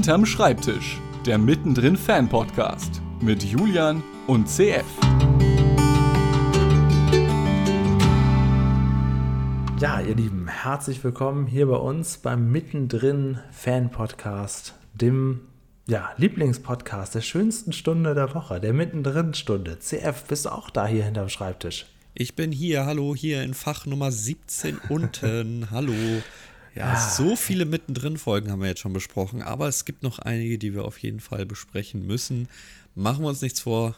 Hinterm Schreibtisch, der Mittendrin Fan Podcast mit Julian und CF. Ja, ihr Lieben, herzlich willkommen hier bei uns beim Mittendrin Fan Podcast, dem ja, Lieblingspodcast der schönsten Stunde der Woche, der Mittendrin Stunde. CF, bist du auch da hier hinterm Schreibtisch? Ich bin hier, hallo, hier in Fach Nummer 17 unten. hallo. Ja, so viele mittendrin Folgen haben wir jetzt schon besprochen, aber es gibt noch einige, die wir auf jeden Fall besprechen müssen. Machen wir uns nichts vor,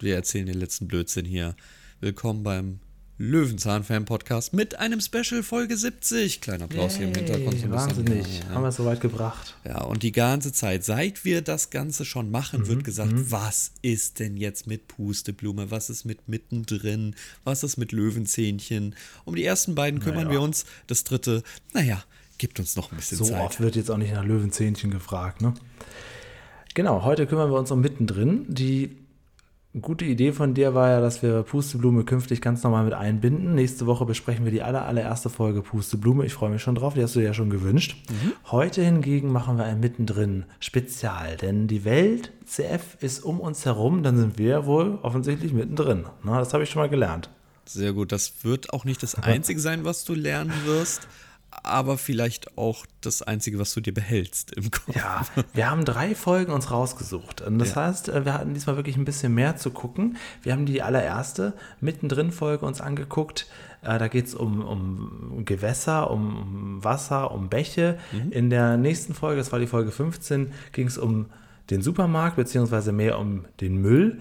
wir erzählen den letzten Blödsinn hier. Willkommen beim Löwenzahn-Fan-Podcast mit einem Special Folge 70. Kleiner Applaus Yay, hier im Hintergrund. So wahnsinnig, ja. haben wir es soweit gebracht. Ja, und die ganze Zeit, seit wir das Ganze schon machen, mhm. wird gesagt, mhm. was ist denn jetzt mit Pusteblume, was ist mit mittendrin, was ist mit Löwenzähnchen. Um die ersten beiden kümmern naja. wir uns. Das dritte, naja, gibt uns noch ein bisschen so Zeit. So oft wird jetzt auch nicht nach Löwenzähnchen gefragt, ne? Genau, heute kümmern wir uns um mittendrin. Die gute Idee von dir war ja, dass wir Pusteblume künftig ganz normal mit einbinden. Nächste Woche besprechen wir die aller, allererste Folge Pusteblume. Ich freue mich schon drauf, die hast du dir ja schon gewünscht. Mhm. Heute hingegen machen wir ein Mittendrin Spezial, denn die Welt CF ist um uns herum, dann sind wir wohl offensichtlich mittendrin. Na, das habe ich schon mal gelernt. Sehr gut, das wird auch nicht das Einzige sein, was du lernen wirst aber vielleicht auch das Einzige, was du dir behältst im Kopf. Ja, wir haben drei Folgen uns rausgesucht. Und das ja. heißt, äh, wir hatten diesmal wirklich ein bisschen mehr zu gucken. Wir haben die allererste mittendrin Folge uns angeguckt. Äh, da geht es um, um Gewässer, um Wasser, um Bäche. Mhm. In der nächsten Folge, das war die Folge 15, ging es um den Supermarkt, beziehungsweise mehr um den Müll.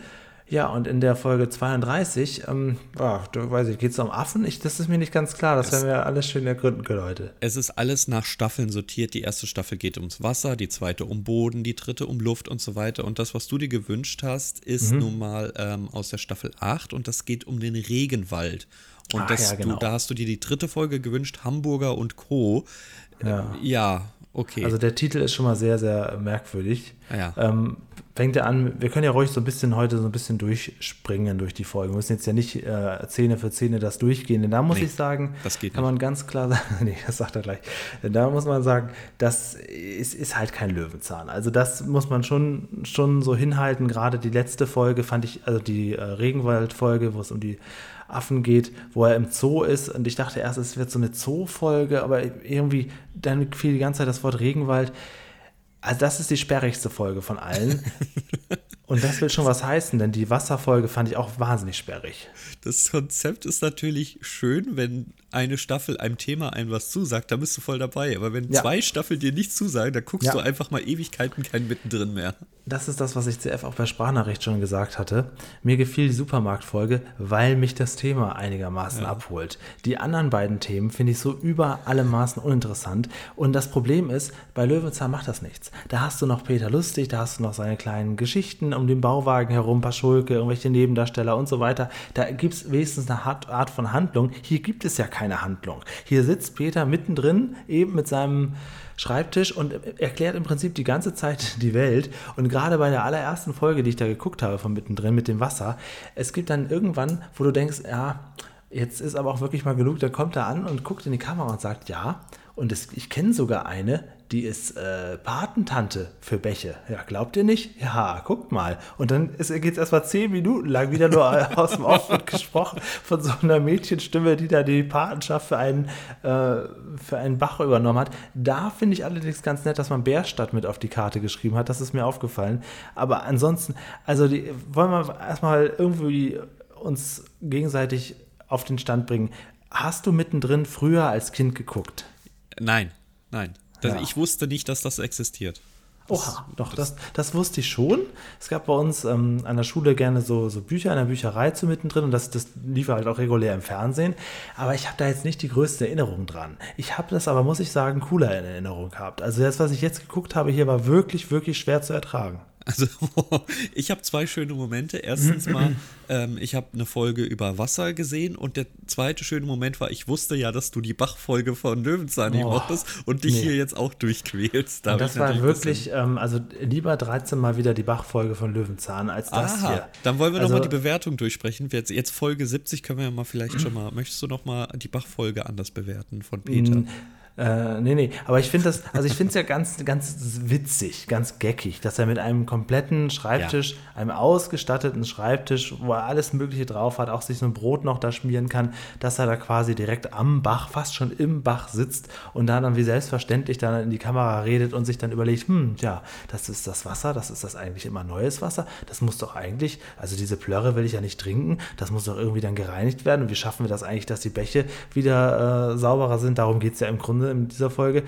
Ja, und in der Folge 32, ähm, oh, du weiß ich, geht es um Affen? Ich, das ist mir nicht ganz klar. Das es, werden wir alles schön ergründen können heute. Es ist alles nach Staffeln sortiert. Die erste Staffel geht ums Wasser, die zweite um Boden, die dritte um Luft und so weiter. Und das, was du dir gewünscht hast, ist mhm. nun mal ähm, aus der Staffel 8 und das geht um den Regenwald. Und Ach, das, ja, genau. du, da hast du dir die dritte Folge gewünscht, Hamburger und Co. Ja. Äh, ja, okay. Also der Titel ist schon mal sehr, sehr merkwürdig. Ja. Ähm, fängt er an, wir können ja ruhig so ein bisschen heute so ein bisschen durchspringen durch die Folge. Wir müssen jetzt ja nicht äh, Szene für Szene das durchgehen, denn da muss nee, ich sagen, das kann nicht. man ganz klar sagen, nee, das sagt er gleich, denn da muss man sagen, das ist, ist halt kein Löwenzahn. Also das muss man schon, schon so hinhalten. Gerade die letzte Folge fand ich, also die äh, Regenwald-Folge, wo es um die Affen geht, wo er im Zoo ist. Und ich dachte erst, es wird so eine Zoo-Folge, aber irgendwie, dann fiel die ganze Zeit das Wort Regenwald. Also das ist die sperrigste Folge von allen. Und das will schon was heißen, denn die Wasserfolge fand ich auch wahnsinnig sperrig. Das Konzept ist natürlich schön, wenn eine Staffel einem Thema ein was zusagt, dann bist du voll dabei. Aber wenn ja. zwei Staffeln dir nicht zusagen, dann guckst ja. du einfach mal Ewigkeiten kein mittendrin mehr. Das ist das, was ich CF auch bei Sprachnachricht schon gesagt hatte. Mir gefiel die Supermarktfolge, weil mich das Thema einigermaßen ja. abholt. Die anderen beiden Themen finde ich so über alle Maßen uninteressant. Und das Problem ist, bei Löwenzahn macht das nichts. Da hast du noch Peter Lustig, da hast du noch seine kleinen Geschichten um den Bauwagen herum, Paschulke, irgendwelche Nebendarsteller und so weiter. Da gibt es wenigstens eine Art von Handlung. Hier gibt es ja keine Handlung. Hier sitzt Peter mittendrin, eben mit seinem Schreibtisch und erklärt im Prinzip die ganze Zeit die Welt. Und gerade bei der allerersten Folge, die ich da geguckt habe von mittendrin mit dem Wasser, es gibt dann irgendwann, wo du denkst, ja, jetzt ist aber auch wirklich mal genug, da kommt er an und guckt in die Kamera und sagt, ja, und es, ich kenne sogar eine, die ist äh, Patentante für Bäche. Ja, glaubt ihr nicht? Ja, guckt mal. Und dann geht es erstmal zehn Minuten lang wieder nur aus dem Off gesprochen von so einer Mädchenstimme, die da die Patenschaft für einen, äh, für einen Bach übernommen hat. Da finde ich allerdings ganz nett, dass man Bärstadt mit auf die Karte geschrieben hat. Das ist mir aufgefallen. Aber ansonsten, also die, wollen wir erstmal irgendwie uns gegenseitig auf den Stand bringen. Hast du mittendrin früher als Kind geguckt? Nein, nein. Das, ja. Ich wusste nicht, dass das existiert. Oha, doch, das, das wusste ich schon. Es gab bei uns ähm, an der Schule gerne so, so Bücher in der Bücherei zu mittendrin und das, das lief halt auch regulär im Fernsehen. Aber ich habe da jetzt nicht die größte Erinnerung dran. Ich habe das aber, muss ich sagen, cooler in Erinnerung gehabt. Also das, was ich jetzt geguckt habe, hier war wirklich, wirklich schwer zu ertragen. Also ich habe zwei schöne Momente. Erstens mal, ähm, ich habe eine Folge über Wasser gesehen und der zweite schöne Moment war, ich wusste ja, dass du die Bachfolge von Löwenzahn nicht oh, mochtest und dich nee. hier jetzt auch durchquälst. Da das war wirklich, ähm, also lieber 13 Mal wieder die Bachfolge von Löwenzahn als das Aha, hier. Dann wollen wir also, nochmal die Bewertung durchsprechen. Jetzt, jetzt Folge 70 können wir ja mal vielleicht schon mal, möchtest du nochmal die Bachfolge anders bewerten von Peter? Äh, nee, nee, aber ich finde das, also ich finde es ja ganz, ganz witzig, ganz geckig, dass er mit einem kompletten Schreibtisch, ja. einem ausgestatteten Schreibtisch, wo er alles Mögliche drauf hat, auch sich so ein Brot noch da schmieren kann, dass er da quasi direkt am Bach, fast schon im Bach sitzt und da dann wie selbstverständlich dann in die Kamera redet und sich dann überlegt, hm, ja, das ist das Wasser, das ist das eigentlich immer neues Wasser, das muss doch eigentlich, also diese Plörre will ich ja nicht trinken, das muss doch irgendwie dann gereinigt werden. Und wie schaffen wir das eigentlich, dass die Bäche wieder äh, sauberer sind, darum geht es ja im Grunde in dieser Folge.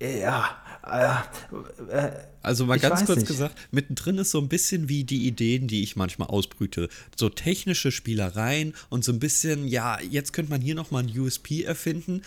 Ja, äh, äh, also mal ganz kurz nicht. gesagt, mittendrin ist so ein bisschen wie die Ideen, die ich manchmal ausbrüte. So technische Spielereien und so ein bisschen, ja, jetzt könnte man hier nochmal ein USP erfinden,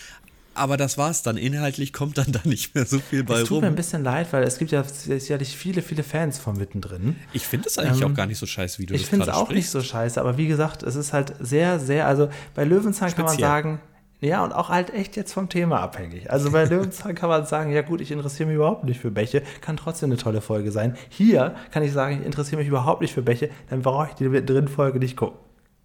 aber das war's dann. Inhaltlich kommt dann da nicht mehr so viel bei rum. Es tut mir ein bisschen leid, weil es gibt ja sicherlich viele, viele Fans von mittendrin. Ich finde es eigentlich ähm, auch gar nicht so scheiße, wie du Ich finde es auch sprichst. nicht so scheiße, aber wie gesagt, es ist halt sehr, sehr, also bei Löwenzahn Speziell. kann man sagen, ja, und auch halt echt jetzt vom Thema abhängig. Also bei Löwenzahn kann man sagen, ja gut, ich interessiere mich überhaupt nicht für Bäche, kann trotzdem eine tolle Folge sein. Hier kann ich sagen, ich interessiere mich überhaupt nicht für Bäche, dann brauche ich die drin Folge nicht gucken.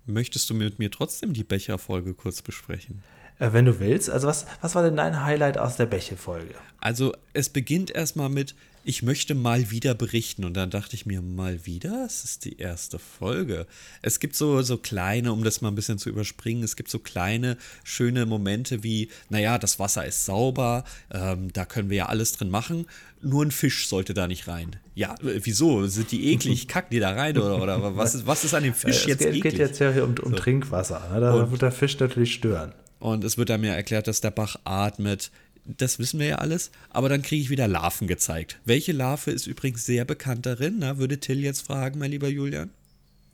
Möchtest du mit mir trotzdem die Becher-Folge kurz besprechen? Äh, wenn du willst. Also was, was war denn dein Highlight aus der Bäche-Folge? Also es beginnt erstmal mit, ich möchte mal wieder berichten. Und dann dachte ich mir, mal wieder? Es ist die erste Folge. Es gibt so, so kleine, um das mal ein bisschen zu überspringen, es gibt so kleine, schöne Momente wie, naja, das Wasser ist sauber, ähm, da können wir ja alles drin machen. Nur ein Fisch sollte da nicht rein. Ja, äh, wieso? Sind die eklig? Kacken die da rein? Oder, oder was, ist, was ist an dem Fisch ja, jetzt geht, eklig? Es geht jetzt ja um, um so. Trinkwasser. Ne? Da und, wird der Fisch natürlich stören. Und es wird da mir erklärt, dass der Bach atmet das wissen wir ja alles, aber dann kriege ich wieder Larven gezeigt. Welche Larve ist übrigens sehr bekannt darin? Na, würde Till jetzt fragen, mein lieber Julian?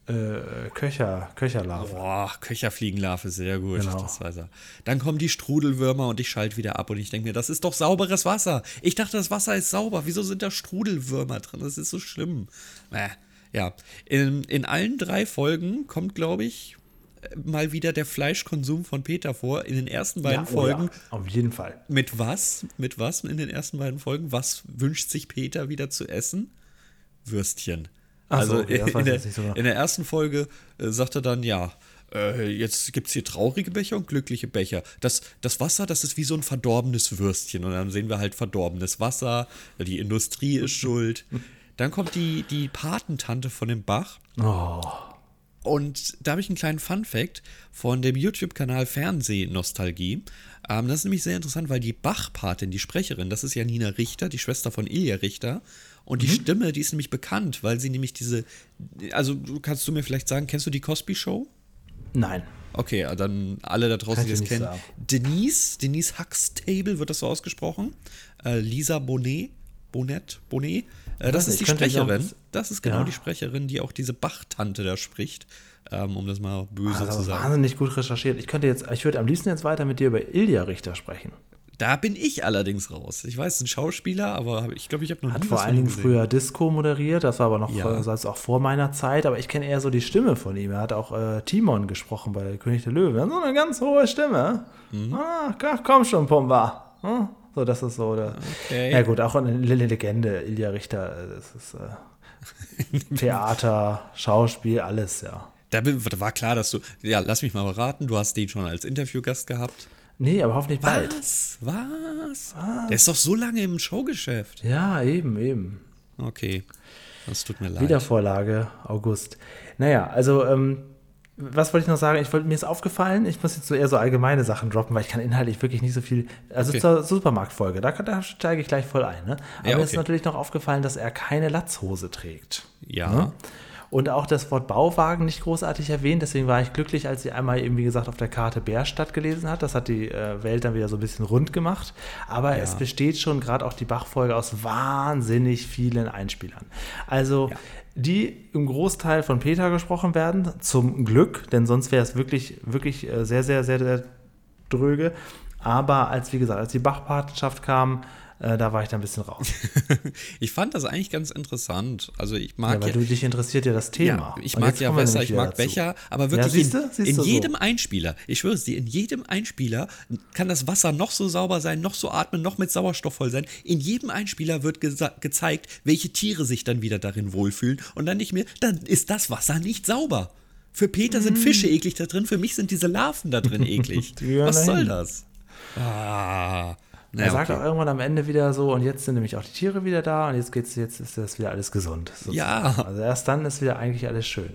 Äh, Köcher, Köcherlarve. Boah, Köcherfliegenlarve, sehr gut. Genau. Das weiß er. Dann kommen die Strudelwürmer und ich schalte wieder ab und ich denke mir, das ist doch sauberes Wasser. Ich dachte, das Wasser ist sauber. Wieso sind da Strudelwürmer drin? Das ist so schlimm. Äh, ja, in, in allen drei Folgen kommt, glaube ich, mal wieder der Fleischkonsum von Peter vor in den ersten beiden ja, Folgen. Oh ja, auf jeden Fall. Mit was? Mit was in den ersten beiden Folgen? Was wünscht sich Peter wieder zu essen? Würstchen. Ach also so, okay, in, der, so in, der, ersten Folge äh, sagt er dann, ja, äh, jetzt gibt es hier traurige Becher und glückliche Becher. Das, das Wasser, das ist wie so ein verdorbenes Würstchen. Und dann sehen wir halt verdorbenes Wasser, die Industrie ist schuld. Dann kommt die, die Patentante von dem Bach. Oh. Und da habe ich einen kleinen Fun-Fact von dem YouTube-Kanal Fernsehnostalgie. Ähm, das ist nämlich sehr interessant, weil die Bach-Patin, die Sprecherin, das ist ja Nina Richter, die Schwester von Ilja Richter. Und die mhm. Stimme, die ist nämlich bekannt, weil sie nämlich diese. Also, kannst du mir vielleicht sagen, kennst du die Cosby Show? Nein. Okay, dann alle da draußen, die das kennen. Sagen. Denise, Denise Huxtable wird das so ausgesprochen. Äh, Lisa Bonet, Bonnet, Bonnet äh, das ist die Sprecherin. Das ist genau ja. die Sprecherin, die auch diese Bach-Tante da spricht. Ähm, um das mal böse also, zu sagen. Wahnsinnig gut recherchiert. Ich könnte jetzt, ich würde am liebsten jetzt weiter mit dir über Ilja Richter sprechen. Da bin ich allerdings raus. Ich weiß, ein Schauspieler, aber ich glaube, ich habe noch Hat vor allen Dingen früher Disco moderiert, das war aber noch ja. äh, auch vor meiner Zeit, aber ich kenne eher so die Stimme von ihm. Er hat auch äh, Timon gesprochen bei König der Löwen. Er hat so eine ganz hohe Stimme. Mhm. Ah, komm schon, Pumba. Hm? So, das ist so. Der, okay. Ja, gut, auch eine Legende. Ilja Richter, äh, das ist äh, Theater, Schauspiel, alles, ja. Da war klar, dass du. Ja, lass mich mal beraten, du hast den schon als Interviewgast gehabt. Nee, aber hoffentlich bald. Was? Was? Was? Der ist doch so lange im Showgeschäft. Ja, eben, eben. Okay. Das tut mir leid. Wiedervorlage, August. Naja, also ähm, was wollte ich noch sagen? Ich wollte, mir ist aufgefallen, ich muss jetzt so eher so allgemeine Sachen droppen, weil ich kann inhaltlich wirklich nicht so viel. Also okay. zur Supermarktfolge, da, da steige ich gleich voll ein. Ne? Aber ja, okay. mir ist natürlich noch aufgefallen, dass er keine Latzhose trägt. Ja. Ne? Und auch das Wort Bauwagen nicht großartig erwähnt. Deswegen war ich glücklich, als sie einmal eben, wie gesagt, auf der Karte Bärstadt gelesen hat. Das hat die äh, Welt dann wieder so ein bisschen rund gemacht. Aber ja. es besteht schon gerade auch die Bachfolge aus wahnsinnig vielen Einspielern. Also ja die im Großteil von Peter gesprochen werden, zum Glück, denn sonst wäre es wirklich, wirklich äh, sehr, sehr, sehr, sehr dröge. Aber als, wie gesagt, als die Bachpatenschaft kam, äh, da war ich da ein bisschen raus. ich fand das eigentlich ganz interessant. Also ich mag ja, weil ja, du dich interessiert ja das Thema. Ja, ich mag ja besser, ich mag dazu. Becher, aber wirklich ja, siehste, siehste in, in jedem so. Einspieler, ich schwöre es dir, in jedem Einspieler kann das Wasser noch so sauber sein, noch so atmen, noch mit Sauerstoff voll sein. In jedem Einspieler wird ge gezeigt, welche Tiere sich dann wieder darin wohlfühlen und dann nicht mehr, dann ist das Wasser nicht sauber. Für Peter sind mm. Fische eklig da drin, für mich sind diese Larven da drin eklig. Was soll das? Ah. Na, er sagt okay. auch irgendwann am Ende wieder so, und jetzt sind nämlich auch die Tiere wieder da und jetzt geht's, jetzt ist das wieder alles gesund. Sozusagen. Ja. Also erst dann ist wieder eigentlich alles schön.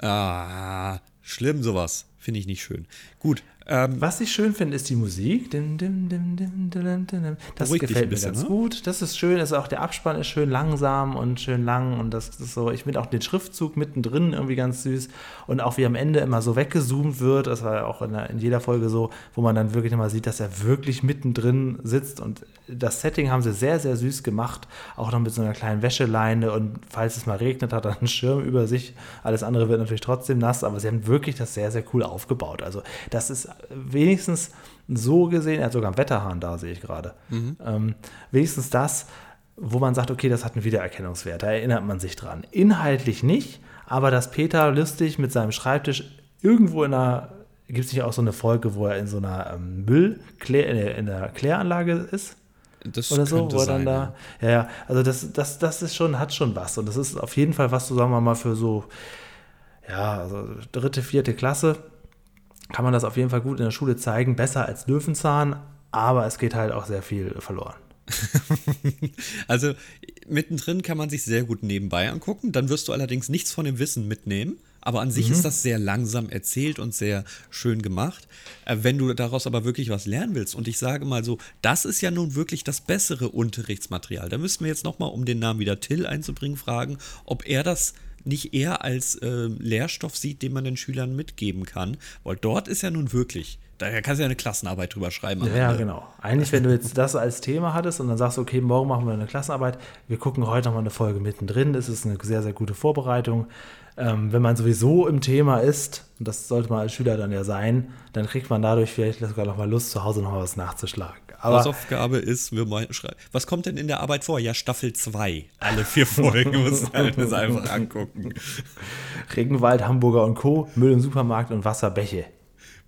Ah, schlimm sowas. Finde ich nicht schön. Gut, ähm, Was ich schön finde, ist die Musik. Das gefällt bisschen, mir ganz ne? gut. Das ist schön. Also auch der Abspann ist schön langsam und schön lang. Und das ist so, ich finde auch den Schriftzug mittendrin irgendwie ganz süß. Und auch wie am Ende immer so weggezoomt wird. Das war ja auch in, der, in jeder Folge so, wo man dann wirklich immer sieht, dass er wirklich mittendrin sitzt. Und das Setting haben sie sehr, sehr süß gemacht. Auch noch mit so einer kleinen Wäscheleine. Und falls es mal regnet, hat er einen Schirm über sich. Alles andere wird natürlich trotzdem nass. Aber sie haben wirklich das sehr, sehr cool aufgebaut. Also das ist wenigstens so gesehen, er hat sogar einen Wetterhahn da, sehe ich gerade. Mhm. Ähm, wenigstens das, wo man sagt, okay, das hat einen Wiedererkennungswert, da erinnert man sich dran. Inhaltlich nicht, aber dass Peter lustig mit seinem Schreibtisch irgendwo in einer, gibt es nicht auch so eine Folge, wo er in so einer ähm, Müll, in der Kläranlage ist? Das oder so, wo er dann da, ja, ja, also das, das, das ist schon, hat schon was und das ist auf jeden Fall was, so sagen wir mal, für so, ja, also dritte, vierte Klasse, kann man das auf jeden Fall gut in der Schule zeigen. Besser als Löwenzahn, aber es geht halt auch sehr viel verloren. also mittendrin kann man sich sehr gut nebenbei angucken. Dann wirst du allerdings nichts von dem Wissen mitnehmen. Aber an sich mhm. ist das sehr langsam erzählt und sehr schön gemacht. Äh, wenn du daraus aber wirklich was lernen willst, und ich sage mal so, das ist ja nun wirklich das bessere Unterrichtsmaterial. Da müssten wir jetzt nochmal, um den Namen wieder Till einzubringen, fragen, ob er das nicht eher als äh, Lehrstoff sieht, den man den Schülern mitgeben kann. Weil dort ist ja nun wirklich, da kannst du ja eine Klassenarbeit drüber schreiben. Ja, genau. Eigentlich, wenn du jetzt das als Thema hattest und dann sagst, okay, morgen machen wir eine Klassenarbeit, wir gucken heute nochmal eine Folge mittendrin, das ist eine sehr, sehr gute Vorbereitung. Ähm, wenn man sowieso im Thema ist, und das sollte man als Schüler dann ja sein, dann kriegt man dadurch vielleicht sogar nochmal Lust, zu Hause nochmal was nachzuschlagen. Aber Hausaufgabe ist, wir mal schreiben. Was kommt denn in der Arbeit vor? Ja, Staffel 2. Alle vier Folgen muss man das einfach angucken. Regenwald, Hamburger und Co., Müll im Supermarkt und Wasserbäche.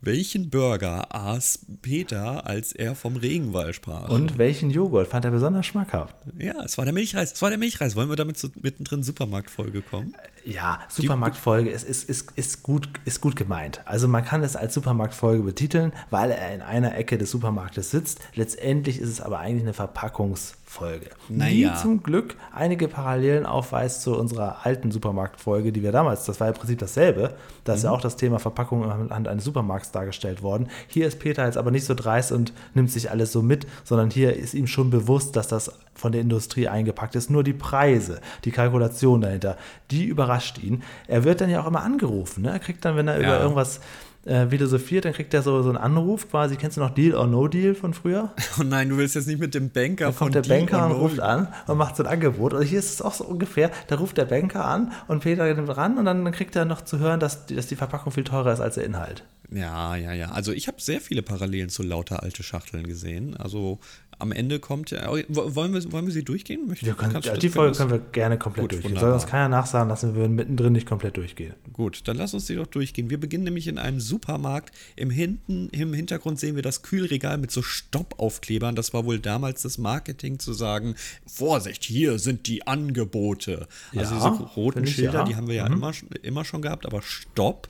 Welchen Burger aß Peter, als er vom Regenwald sprach? Und welchen Joghurt fand er besonders schmackhaft? Ja, es war der Milchreis. Es war der Milchreis. Wollen wir damit so mittendrin Supermarktfolge kommen? Ja, Supermarktfolge ist, ist, ist, ist, gut, ist gut gemeint. Also man kann es als Supermarktfolge betiteln, weil er in einer Ecke des Supermarktes sitzt. Letztendlich ist es aber eigentlich eine Verpackungs- Folge. Naja. Die zum Glück einige Parallelen aufweist zu unserer alten Supermarktfolge, die wir damals, das war im Prinzip dasselbe. Da ist mhm. ja auch das Thema Verpackung anhand eines Supermarkts dargestellt worden. Hier ist Peter jetzt aber nicht so dreist und nimmt sich alles so mit, sondern hier ist ihm schon bewusst, dass das von der Industrie eingepackt ist. Nur die Preise, die Kalkulation dahinter, die überrascht ihn. Er wird dann ja auch immer angerufen. Ne? Er kriegt dann, wenn er ja. über irgendwas äh, philosophiert, dann kriegt er so, so einen Anruf quasi. Kennst du noch Deal or No Deal von früher? Oh nein, du willst jetzt nicht mit dem Banker da von kommt der Deal Banker und ruft an und macht so ein Angebot. Und hier ist es auch so ungefähr, da ruft der Banker an und Peter nimmt ran und dann kriegt er noch zu hören, dass, dass die Verpackung viel teurer ist als der Inhalt. Ja, ja, ja. Also ich habe sehr viele Parallelen zu lauter alte Schachteln gesehen. Also am Ende kommt ja. Wollen wir, wollen wir sie durchgehen? Möchtest, wir können, ja, die Folge können wir gerne komplett Gut, durchgehen. Soll uns keiner nachsagen lassen, wir würden mittendrin nicht komplett durchgehen. Gut, dann lass uns die doch durchgehen. Wir beginnen nämlich in einem Supermarkt. Im, Hinten, Im Hintergrund sehen wir das Kühlregal mit so Stoppaufklebern. Das war wohl damals das Marketing zu sagen: Vorsicht, hier sind die Angebote. Also ja, diese roten Schilder, ja. die haben wir ja mhm. immer, immer schon gehabt, aber Stopp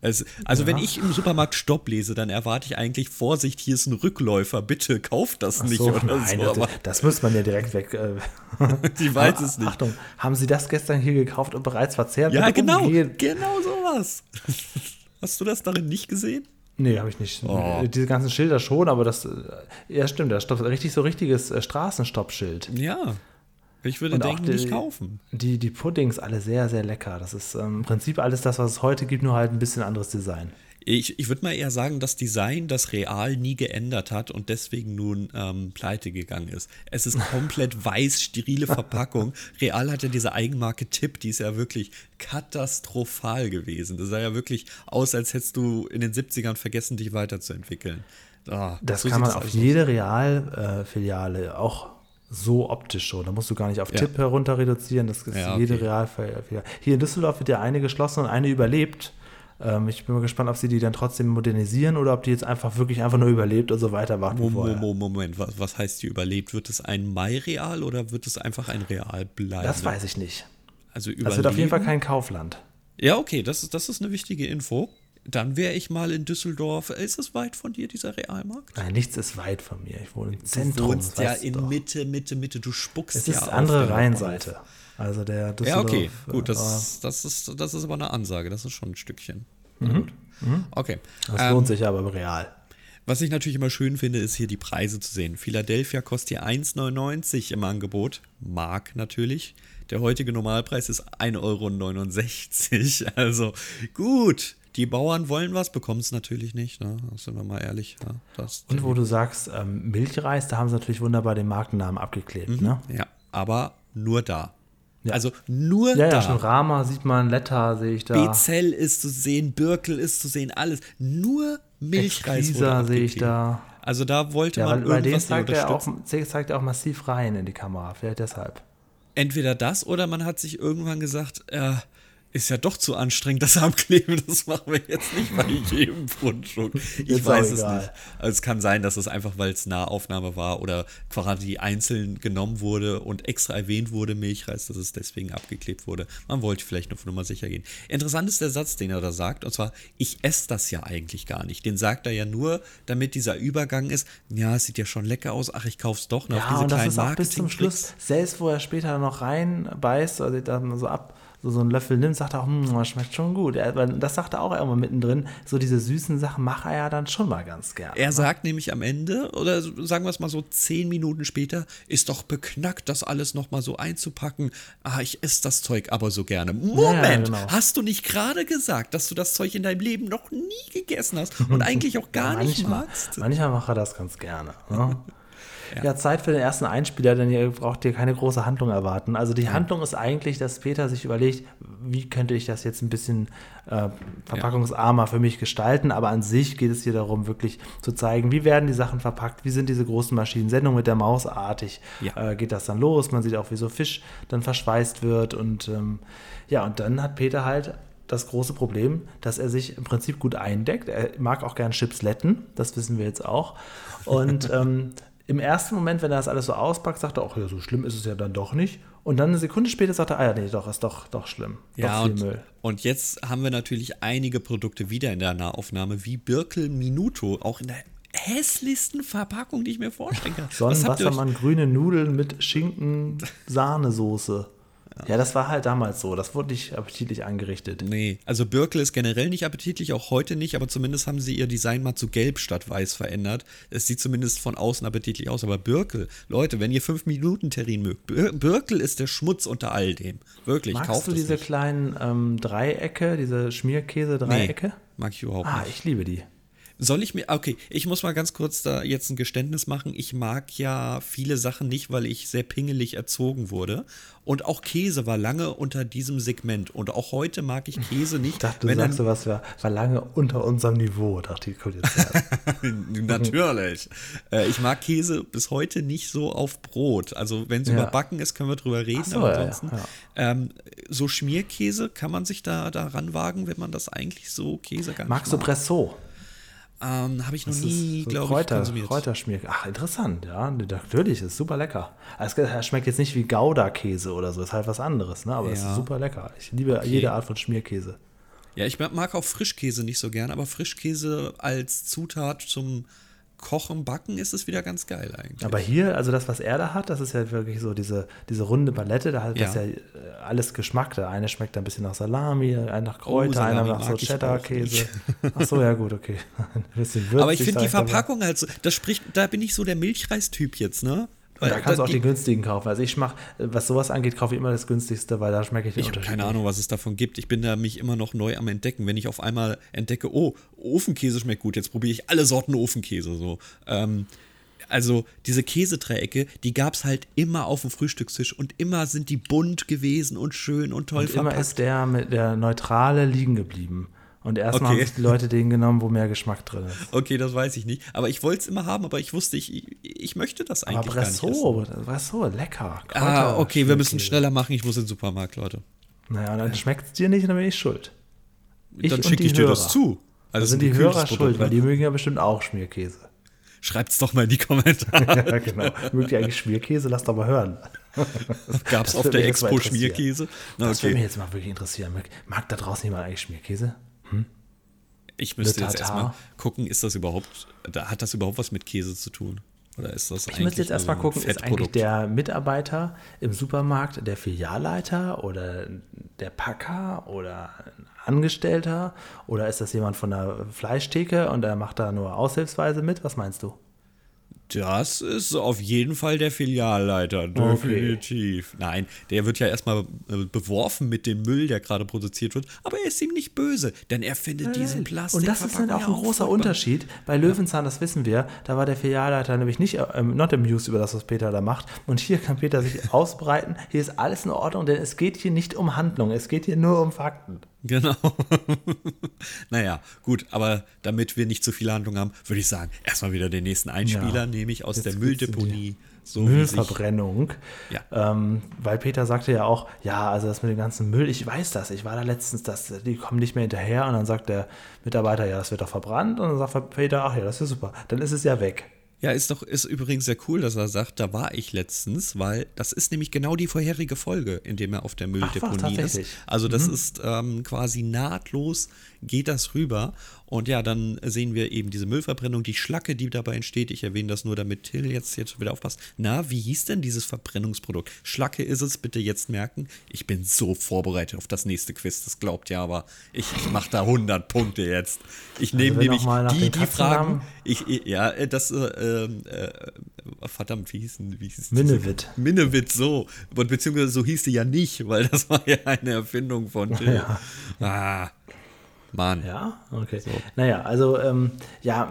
es, also, ja. wenn ich im Supermarkt Stopp lese, dann erwarte ich eigentlich Vorsicht, hier ist ein Rückläufer, bitte kauft das nicht so, oder nein, so. Das, das muss man ja direkt weg. Äh, die weiß es nicht. Achtung, haben Sie das gestern hier gekauft und bereits verzehrt? Ja, genau, umgehen? genau sowas. Hast du das darin nicht gesehen? Nee, habe ich nicht. Oh. Diese ganzen Schilder schon, aber das, äh, ja stimmt, das ist richtig so richtiges äh, Straßenstoppschild. Ja, ich würde und denken, die, nicht kaufen. Die, die Puddings alle sehr, sehr lecker. Das ist ähm, im Prinzip alles das, was es heute gibt, nur halt ein bisschen anderes Design. Ich, ich würde mal eher sagen, das Design das Real nie geändert hat und deswegen nun ähm, pleite gegangen ist. Es ist komplett weiß, sterile Verpackung. Real hat ja diese Eigenmarke Tipp, die ist ja wirklich katastrophal gewesen. Das sah ja wirklich aus, als hättest du in den 70ern vergessen, dich weiterzuentwickeln. Oh, das so kann man auf jede Real-Filiale äh, auch so optisch schon. Da musst du gar nicht auf ja. Tipp herunter reduzieren. Das ist ja, okay. jede Realfall. Hier in Düsseldorf wird ja eine geschlossen und eine überlebt. Ähm, ich bin mal gespannt, ob sie die dann trotzdem modernisieren oder ob die jetzt einfach wirklich einfach nur überlebt und so weitermacht. Moment, Moment, Moment. Was, was heißt die überlebt? Wird es ein Mai-Real oder wird es einfach ein Real bleiben? Das weiß ich nicht. Also überleben? Das wird auf jeden Fall kein Kaufland. Ja, okay, das ist, das ist eine wichtige Info Dann wäre ich mal in Düsseldorf. Ist es weit von dir, dieser Realmarkt? Nein, nichts ist weit von mir. Ich wohne im Zentrum. Du wohnst ja in doch. Mitte, Mitte, Mitte. Du spuckst Es ja ist auf andere der Rheinseite. Also der Ja, Düsseldorf. okay, gut, äh, das, das, ist, das ist aber eine Ansage, das ist schon ein Stückchen. Na Gut. Okay. das Ähm, lohnt sich aber im Real. was ich natürlich immer schön finde, ist hier die Preise zu sehen. Philadelphia kostet hier 1,99 im Angebot. Mark natürlich. Der heutige Normalpreis ist 1,69 Euro. Also gut, die Bauern wollen was, bekommen es natürlich nicht. Ne? Sind wir mal ehrlich. Ja, das, Und wo du sagst, ähm, Milchreis, da haben sie natürlich wunderbar den Markennamen abgeklebt. Ne? ja, aber nur da. Ja. Also nur Ja, da. ja, schon Rama sieht man, Letta sehe ich da. Bezell ist zu sehen, Birkel ist zu sehen, alles. Nur Milchreis wurde sehe ich da. Also da wollte Ja, man weil bei irgendwas nicht zeigt er, auch, zeigt er auch massiv rein in die Kamera. Vielleicht deshalb. Entweder das oder man hat sich irgendwann gesagt, äh, ist ja doch zu anstrengend, das Abkleben, das machen wir jetzt nicht bei jedem Fundstück. Ich Ist weiß es nicht. Also es kann sein, dass es einfach, weil es Nahaufnahme war oder quasi einzeln genommen wurde und extra erwähnt wurde, Milchreis, dass es deswegen abgeklebt wurde. Man wollte vielleicht nur auf Nummer sicher gehen. Interessant ist der Satz, den er da sagt, und zwar, ich esse das ja eigentlich gar nicht. Den sagt er ja nur, damit dieser Übergang ist, ja, es sieht ja schon lecker aus, ach, ich kauf's doch. Auf Ja, diese und das kleinen ist auch bis zum. Schluss, selbst wo er später noch reinbeißt, also dann so ab, so, so einen Löffel nimmt, sagt er auch, hm, schmeckt schon gut. Er, das sagt er auch irgendwann mittendrin. So diese süßen Sachen macht er ja dann schon mal ganz gern. Er sagt nämlich am Ende, oder sagen wir es mal so zehn Minuten später, ist doch beknackt, das alles nochmal so einzupacken. Ah, ich esse das Zeug aber so gerne. Moment, genau. hast du nicht gerade gesagt, dass du das Zeug in deinem Leben noch nie gegessen hast und eigentlich auch gar nicht manchmal, magst? Manchmal macht er das ganz gerne. Ne? Ja. Zeit für den ersten Einspieler, denn ihr braucht ihr keine große Handlung erwarten. Also die Handlung ist eigentlich, dass Peter sich überlegt, wie könnte ich das jetzt ein bisschen äh, verpackungsarmer für mich gestalten, aber an sich geht es hier darum, wirklich zu zeigen, wie werden die Sachen verpackt, wie sind diese großen Maschinen, Sendung mit der Maus artig, Ja. äh, geht das dann los, man sieht auch, wie so Fisch dann verschweißt wird und ähm, ja, und dann hat Peter halt das große Problem, dass er sich im Prinzip gut eindeckt. Er mag auch gern Chipsletten, das wissen wir jetzt auch. Und ähm, im ersten Moment, wenn er das alles so auspackt, sagt er auch, ja, so schlimm ist es ja dann doch nicht. Und dann eine Sekunde später sagt er, ah ja, nee, doch, ist doch, doch schlimm. Ja, doch viel und, Müll. und jetzt haben wir natürlich einige Produkte wieder in der Nahaufnahme, wie Birkel Minuto, auch in der hässlichsten Verpackung, die ich mir vorstellen kann. Sonnenwassermann, grüne Nudeln mit Schinken, Sahnesoße. Ja, das war halt damals so. Das wurde nicht appetitlich angerichtet. Nee, also Birkel ist generell nicht appetitlich, auch heute nicht, aber zumindest haben sie ihr Design mal zu gelb statt weiß verändert. Es sieht zumindest von außen appetitlich aus, aber Birkel, Leute, wenn ihr 5 Minuten Terrin mögt, Bir Birkel ist der Schmutz unter all dem. Wirklich, Magst kauft du es diese nicht. kleinen ähm, Dreiecke, diese Schmierkäse-Dreiecke? Nee, mag ich überhaupt Ah, nicht. ich liebe die. Soll ich mir, okay, ich muss mal ganz kurz da jetzt ein Geständnis machen. Ich mag ja viele Sachen nicht, weil ich sehr pingelig erzogen wurde. Und auch Käse war lange unter diesem Segment. Und auch heute mag ich Käse nicht. Ich dachte, du sagst so was, war, war lange unter unserem Niveau. Dachte ich, kommt jetzt. Natürlich. Äh, ich mag Käse bis heute nicht so auf Brot. Also wenn es Ja. überbacken ist, können wir drüber reden. So, aber ja, ja, ansonsten, ja. Ähm, so Schmierkäse, kann man sich da, da ranwagen, wenn man das eigentlich so Käse gar Magst nicht du mag? Ähm, Habe ich noch Das nie, so glaube ich, Kräuter, konsumiert. Kräuterschmier. Ach, interessant, ja. Natürlich, ist super lecker. Es schmeckt jetzt nicht wie Gouda-Käse oder so, ist halt was anderes, ne? aber es Ja. ist super lecker. Ich liebe jede Art von Schmierkäse. Ja, ich mag auch Frischkäse nicht so gern, aber Frischkäse als Zutat zum Kochen, Backen ist es wieder ganz geil eigentlich. Aber hier, also das, was er da hat, das ist ja wirklich so diese, diese runde Palette, da hat das Ja. ja äh, alles Geschmack. Der eine schmeckt ein bisschen nach Salami, einer nach Kräuter, Oh, Salami einer nach so Cheddar-Käse. Ach so, ja gut, okay. Ein bisschen würzig, aber ich finde die. Verpackung halt so, das spricht, da bin ich so der Milchreistyp jetzt, ne? Und da kannst du auch die die, günstigen kaufen. Also ich mach, was sowas angeht, kaufe ich immer das günstigste, weil da schmecke ich den ich habe Unterschied. keine Ahnung, was es davon gibt. Ich bin da mich immer noch neu am entdecken. Wenn ich auf einmal entdecke, oh, Ofenkäse schmeckt gut, jetzt probiere ich alle Sorten Ofenkäse so. Ähm, also diese Käsedreiecke, die gab es halt immer auf dem Frühstückstisch und immer sind die bunt gewesen und schön und toll Und immer verpackt. ist der mit der Neutrale liegen geblieben. Und erstmal Okay. haben sich die Leute den genommen, wo mehr Geschmack drin ist. Okay, das weiß ich nicht. Aber ich wollte es immer haben, aber ich wusste, ich, ich möchte das Aber eigentlich gar nicht. Bresso, Bresso, lecker. Ah, okay, wir müssen schneller machen. Ich muss in den Supermarkt, Leute. Naja, und dann schmeckt es dir nicht, dann bin ich schuld. Ich Dann schicke ich dir Hörer. das zu. Also sind die Hörer Produkt, schuld, weil ne? die mögen ja bestimmt auch Schmierkäse. Schreibt's doch mal in die Kommentare. ja, genau. Mögt ihr eigentlich Schmierkäse? Lasst doch mal hören. Gab's Das auf der Expo. Schmierkäse? Na, Das würde mich okay. jetzt mal wirklich interessieren. Mag- Mag da draußen jemand eigentlich Schmierkäse? Ich müsste jetzt erstmal gucken, ist das überhaupt, hat das überhaupt was mit Käse zu tun? Oder ist das ich müsste jetzt erstmal gucken, ist eigentlich der Mitarbeiter im Supermarkt der Filialleiter oder der Packer oder ein Angestellter oder ist das jemand von der Fleischtheke und er macht da nur aushilfsweise mit? Was meinst du? Das ist auf jeden Fall der Filialleiter, definitiv. Okay. Nein, der wird ja erstmal äh, beworfen mit dem Müll, der gerade produziert wird, aber er ist ihm nicht böse, denn er findet diesen Plastik. Und das ist dann auch ein großer Unterschied. Bei Löwenzahn, das wissen wir, da war der Filialleiter nämlich nicht ähm, not amused über das, was Peter da macht. Und hier kann Peter sich ausbreiten. Hier ist alles in Ordnung, denn es geht hier nicht um Handlung, es geht hier nur um Fakten. Genau. naja, gut, aber damit wir nicht zu viel Handlung haben, würde ich sagen, erstmal wieder den nächsten Einspieler, ja, nehme ich aus der Mülldeponie. So Müllverbrennung. Ja. Ähm, weil Peter sagte ja auch, ja, also das mit dem ganzen Müll, ich weiß das, ich war da letztens, das, die kommen nicht mehr hinterher. Und dann sagt der Mitarbeiter, ja, das wird doch verbrannt. Und dann sagt Peter, ach ja, das ist super, dann ist es ja weg. Ja, ist doch, ist übrigens sehr cool, dass er sagt, da war ich letztens, weil das ist nämlich genau die vorherige Folge, in dem er auf der Mülldeponie Ach, ist. Also das mhm. ist ähm, quasi nahtlos geht das rüber und ja, dann sehen wir eben diese Müllverbrennung, die Schlacke, die dabei entsteht. Ich erwähne das nur, damit Till jetzt, jetzt wieder aufpasst. Na, wie hieß denn dieses Verbrennungsprodukt? Schlacke ist es, bitte jetzt merken. Ich bin so vorbereitet auf das nächste Quiz, das glaubt ja, aber ich, ich mache da 100 Punkte jetzt. Ich nehme also nämlich die, die Fragen. Ich, ja, äh, das, äh, äh, verdammt, wie hieß denn, wie hieß Minnewit. Minnewit, so. Beziehungsweise so hieß sie ja nicht, weil das war ja eine Erfindung von Till. Ja. Ah. Mann. Ja, okay. So. Naja, also, ähm, ja,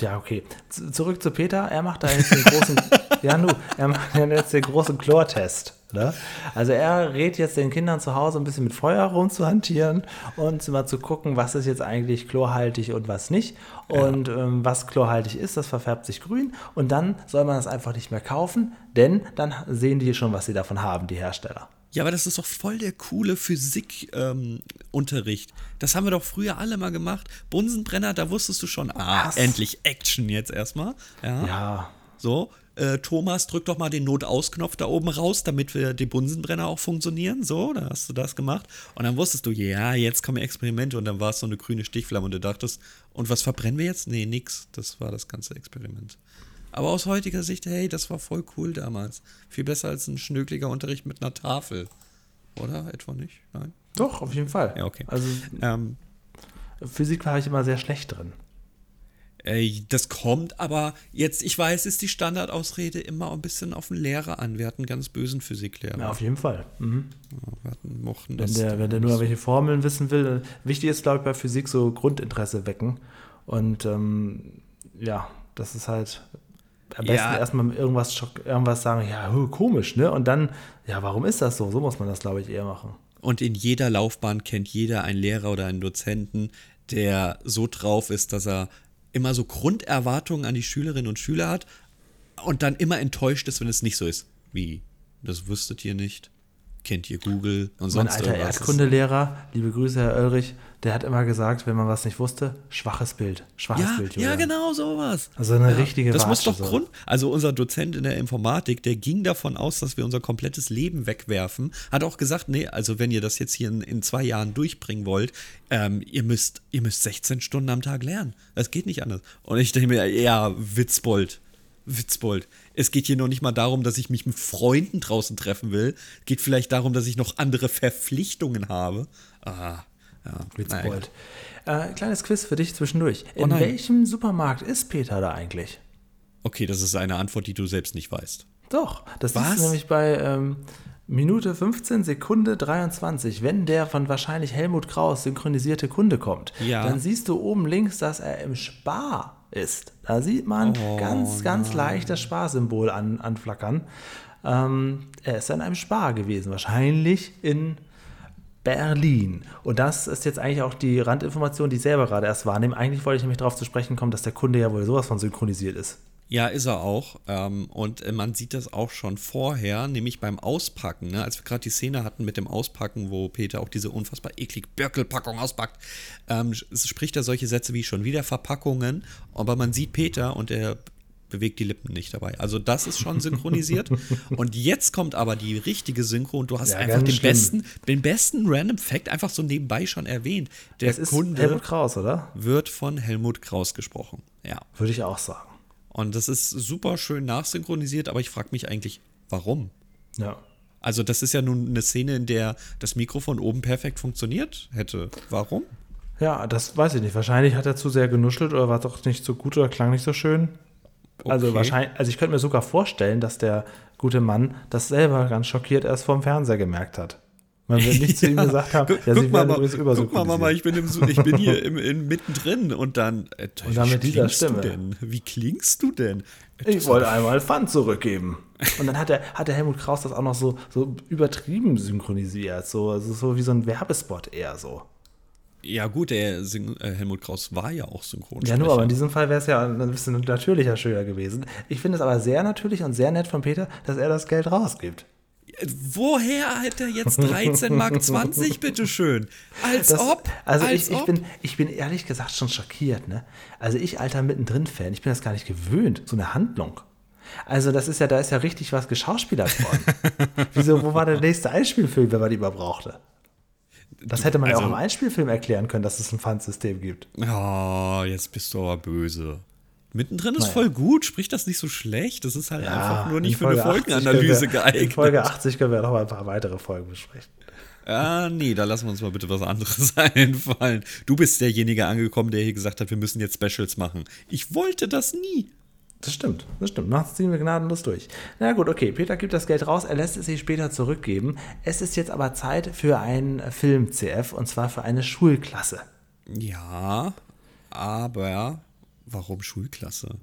ja, okay. Z zurück zu Peter. Er macht da jetzt den großen, ja, nu, er macht jetzt den großen Chlortest. Ne? Also er rät jetzt den Kindern zu Hause ein bisschen mit Feuer rumzuhantieren und mal zu gucken, was ist jetzt eigentlich chlorhaltig und was nicht. Und ja. ähm, was chlorhaltig ist, das verfärbt sich grün. Und dann soll man das einfach nicht mehr kaufen, denn dann sehen die schon, was sie davon haben, die Hersteller. Ja, aber das ist doch voll der coole Physikunterricht. Ähm, das haben wir doch früher alle mal gemacht. Bunsenbrenner, da wusstest du schon, ah, Was? endlich Action jetzt erstmal. Ja. ja. So, äh, Thomas, drück doch mal den Notausknopf da oben raus, damit wir die Bunsenbrenner auch funktionieren. So, da hast du das gemacht. Und dann wusstest du, ja, jetzt kommen Experimente und dann war es so eine grüne Stichflamme und du dachtest, und was verbrennen wir jetzt? Nee, nix. Das war das ganze Experiment. Aber aus heutiger Sicht, hey, das war voll cool damals. Viel besser als ein schnökeliger Unterricht mit einer Tafel. Oder? Etwa nicht? Nein? Doch, auf jeden Fall. Ja, okay. Also, ähm, Physik war ich immer sehr schlecht drin. Äh, das kommt, aber jetzt, ich weiß, ist die Standardausrede immer ein bisschen auf den Lehrer an. Wir hatten ganz bösen Physiklehrer. Ja, auf jeden Fall. Mhm. Wir hatten, mochten wenn das. Der, wenn der nur welche Formeln wissen will, wichtig ist, glaube ich, bei Physik so Grundinteresse wecken. Und ähm, ja, das ist halt am besten ja. erstmal irgendwas, irgendwas sagen, ja, komisch, ne? Und dann, ja, warum ist das so? So muss man das, glaube ich, eher machen. Und in jeder Laufbahn kennt jeder einen Lehrer oder einen Dozenten, der so drauf ist, dass er immer so Grunderwartungen an die Schülerinnen und Schüler hat und dann immer enttäuscht ist, wenn es nicht so ist. Wie? Das wüsstet ihr nicht? Kennt ihr Google und sonst Mein alter Erdkundelehrer, liebe Grüße, Herr Oelrich, der hat immer gesagt, wenn man was nicht wusste, schwaches Bild. Schwaches ja, Bild. Julian. Ja, genau sowas. Also eine ja, richtige Das Watsche, muss doch so. Grund. Also unser Dozent in der Informatik, der ging davon aus, dass wir unser komplettes Leben wegwerfen. Hat auch gesagt, nee, also wenn ihr das jetzt hier in, in zwei Jahren durchbringen wollt, ähm, ihr müsst, ihr müsst 16 Stunden am Tag lernen. Das geht nicht anders. Und ich denke mir, ja, Witzbold. Witzbold. Es geht hier noch nicht mal darum, dass ich mich mit Freunden draußen treffen will. Es geht vielleicht darum, dass ich noch andere Verpflichtungen habe. Ah, ja, Witzbold. Äh, kleines Quiz für dich zwischendurch. Oh In oh welchem Supermarkt ist Peter da eigentlich? Okay, das ist eine Antwort, die du selbst nicht weißt. Doch, das Was? ist nämlich bei ähm, Minute 15, Sekunde 23. Wenn der von wahrscheinlich Helmut Kraus synchronisierte Kunde kommt, ja. dann siehst du oben links, dass er im Spar ist. Da sieht man oh, ganz, ganz leicht das Sparsymbol an, anflackern. Ähm, er ist in einem Spar gewesen, wahrscheinlich in Berlin. Und das ist jetzt eigentlich auch die Randinformation, die ich selber gerade erst wahrnehme. Eigentlich wollte ich nämlich darauf zu sprechen kommen, dass der Kunde ja wohl sowas von synchronisiert ist. Ja, ist er auch. Ähm, und äh, man sieht das auch schon vorher, nämlich beim Auspacken. Ne? Als wir gerade die Szene hatten mit dem Auspacken, wo Peter auch diese unfassbar eklig Birkelpackung auspackt, ähm, spricht er solche Sätze wie schon wieder Verpackungen. Aber man sieht Peter und er bewegt die Lippen nicht dabei. Also das ist schon synchronisiert. und jetzt kommt aber die richtige Synchro und du hast Ja, einfach den schlimm. besten, den besten Random Fact einfach so nebenbei schon erwähnt. Der Kunde Helmut Kraus, oder? wird von Helmut Kraus gesprochen. Ja. Würde ich auch sagen. Und das ist super schön nachsynchronisiert, aber ich frage mich eigentlich, warum? Ja. Also, das ist ja nun eine Szene, in der das Mikrofon oben perfekt funktioniert hätte. Warum? Ja, das weiß ich nicht. Wahrscheinlich hat er zu sehr genuschelt oder war doch nicht so gut oder klang nicht so schön. Also Okay. wahrscheinlich, also ich könnte mir sogar vorstellen, dass der gute Mann das selber ganz schockiert erst vorm Fernseher gemerkt hat. Man wird nicht zu ihm gesagt haben, Guck, ja, guck mal, übrigens guck mal. Mama, ich bin, im, ich bin hier im, in, mittendrin und dann. Äh, Und dann wie mit dieser Stimme. Du denn? Wie klingst du denn? Ich wollte einmal Pfand zurückgeben. Und dann hat der, hat der Helmut Kraus das auch noch so, so übertrieben synchronisiert. So, also so wie so ein Werbespot eher so. Ja, gut, der Syn äh, Helmut Kraus war ja auch Synchronsprecher. Ja, nur, aber in diesem Fall wäre es ja ein bisschen natürlicher schöner gewesen. Ich finde es aber sehr natürlich und sehr nett von Peter, dass er das Geld rausgibt. Woher hat er jetzt 13 Mark 20, bitteschön? Als Das, ob. also als ich, ich, ob. bin, ich bin ehrlich gesagt schon schockiert. Ne? Also ich, alter Mittendrin-Fan, ich bin das gar nicht gewöhnt, so eine Handlung. Also das ist ja, da ist ja richtig was geschauspielert worden. Wieso, wo war der nächste Einspielfilm, wenn man die mal brauchte? Das hätte man ja auch Also- im Einspielfilm erklären können, dass es ein Pfandsystem gibt. Oh, jetzt bist du aber böse. Mittendrin ist Naja. voll gut, sprich das nicht so schlecht. Das ist halt einfach nur in nicht für eine Folge 80 Folgenanalyse wir- In geeignet. Folge 80 können wir noch mal ein paar weitere Folgen besprechen. Ah, nee, da lassen wir uns mal bitte was anderes einfallen. Du bist derjenige angekommen, der hier gesagt hat, wir müssen jetzt Specials machen. Ich wollte das nie. Das stimmt, das stimmt. Nachts ziehen wir gnadenlos durch. Na gut, okay, Peter gibt das Geld raus, er lässt es sich später zurückgeben. Es ist jetzt aber Zeit für einen Film-CF und zwar für eine Schulklasse. Ja, aber warum Schulklasse?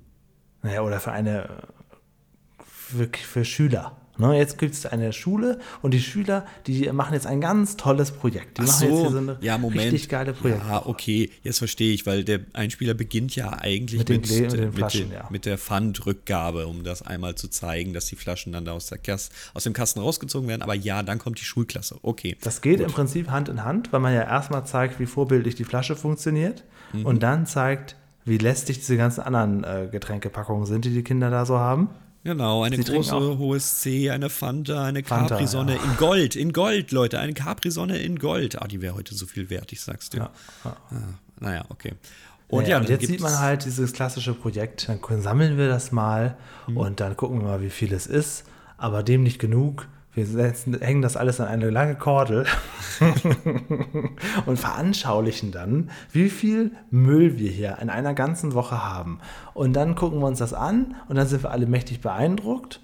Naja, oder für eine äh, für, für Schüler. Ne, jetzt gibt es eine Schule und die Schüler, die machen jetzt ein ganz tolles Projekt. Die Ach machen jetzt hier so, so eine ja, Moment. richtig geile Projekte. Ja, okay, jetzt verstehe ich, weil der Einspieler beginnt ja eigentlich Mit mit, mit den mit, Flaschen, ja. mit der Pfandrückgabe, um das einmal zu zeigen, dass die Flaschen dann da aus, der Kas aus dem Kasten rausgezogen werden. Aber ja, dann kommt die Schulklasse. Okay. Das geht im Prinzip Hand in Hand, weil man ja erstmal zeigt, wie vorbildlich die Flasche funktioniert Mhm. und dann zeigt, wie lästig diese ganzen anderen äh, Getränkepackungen sind, die die Kinder da so haben. Genau, eine Sie große hohes C, eine Fanta, eine Capri-Sonne ja. in Gold, in Gold, Leute, eine Capri-Sonne in Gold. Ah, die wäre heute so viel wert, ich sag's dir. Ja, ja. Ah, naja, okay. Und, Und ja, und jetzt sieht man halt dieses klassische Projekt, dann sammeln wir das mal Mhm. und dann gucken wir mal, wie viel es ist. Aber dem nicht genug. Wir setzen, hängen das alles an eine lange Kordel und veranschaulichen dann, wie viel Müll wir hier in einer ganzen Woche haben. Und dann gucken wir uns das an und dann sind wir alle mächtig beeindruckt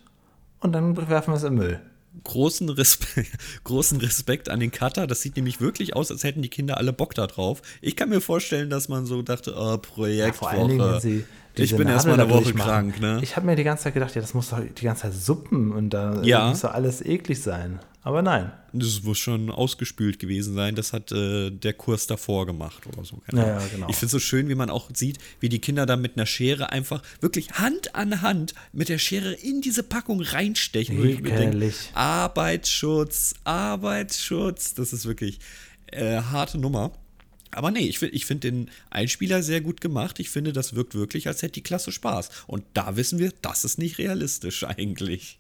und dann werfen wir es im Müll. großen Respekt, großen Respekt an den Cutter. Das sieht nämlich wirklich aus, als hätten die Kinder alle Bock da drauf. Ich kann mir vorstellen, dass man so dachte, oh, Projektwoche. Vor allen Dingen, wenn sie ich bin Nadel erstmal eine Woche krank, ne? Ich habe mir die ganze Zeit gedacht, ja, das muss doch die ganze Zeit suppen und da Ja. muss doch alles eklig sein. Aber nein. Das muss schon ausgespült gewesen sein. Das hat äh, der Kurs davor gemacht oder so. Keine Ja, ja, genau. Ich finde es so schön, wie man auch sieht, wie die Kinder da mit einer Schere einfach wirklich Hand an Hand mit der Schere in diese Packung reinstechen. Wo ich mir denk, Ekelig. Arbeitsschutz, Arbeitsschutz. Das ist wirklich äh, harte Nummer. Aber nee, ich, ich finde den Einspieler sehr gut gemacht. Ich finde, das wirkt wirklich, als hätte die Klasse Spaß. Und da wissen wir, das ist nicht realistisch eigentlich.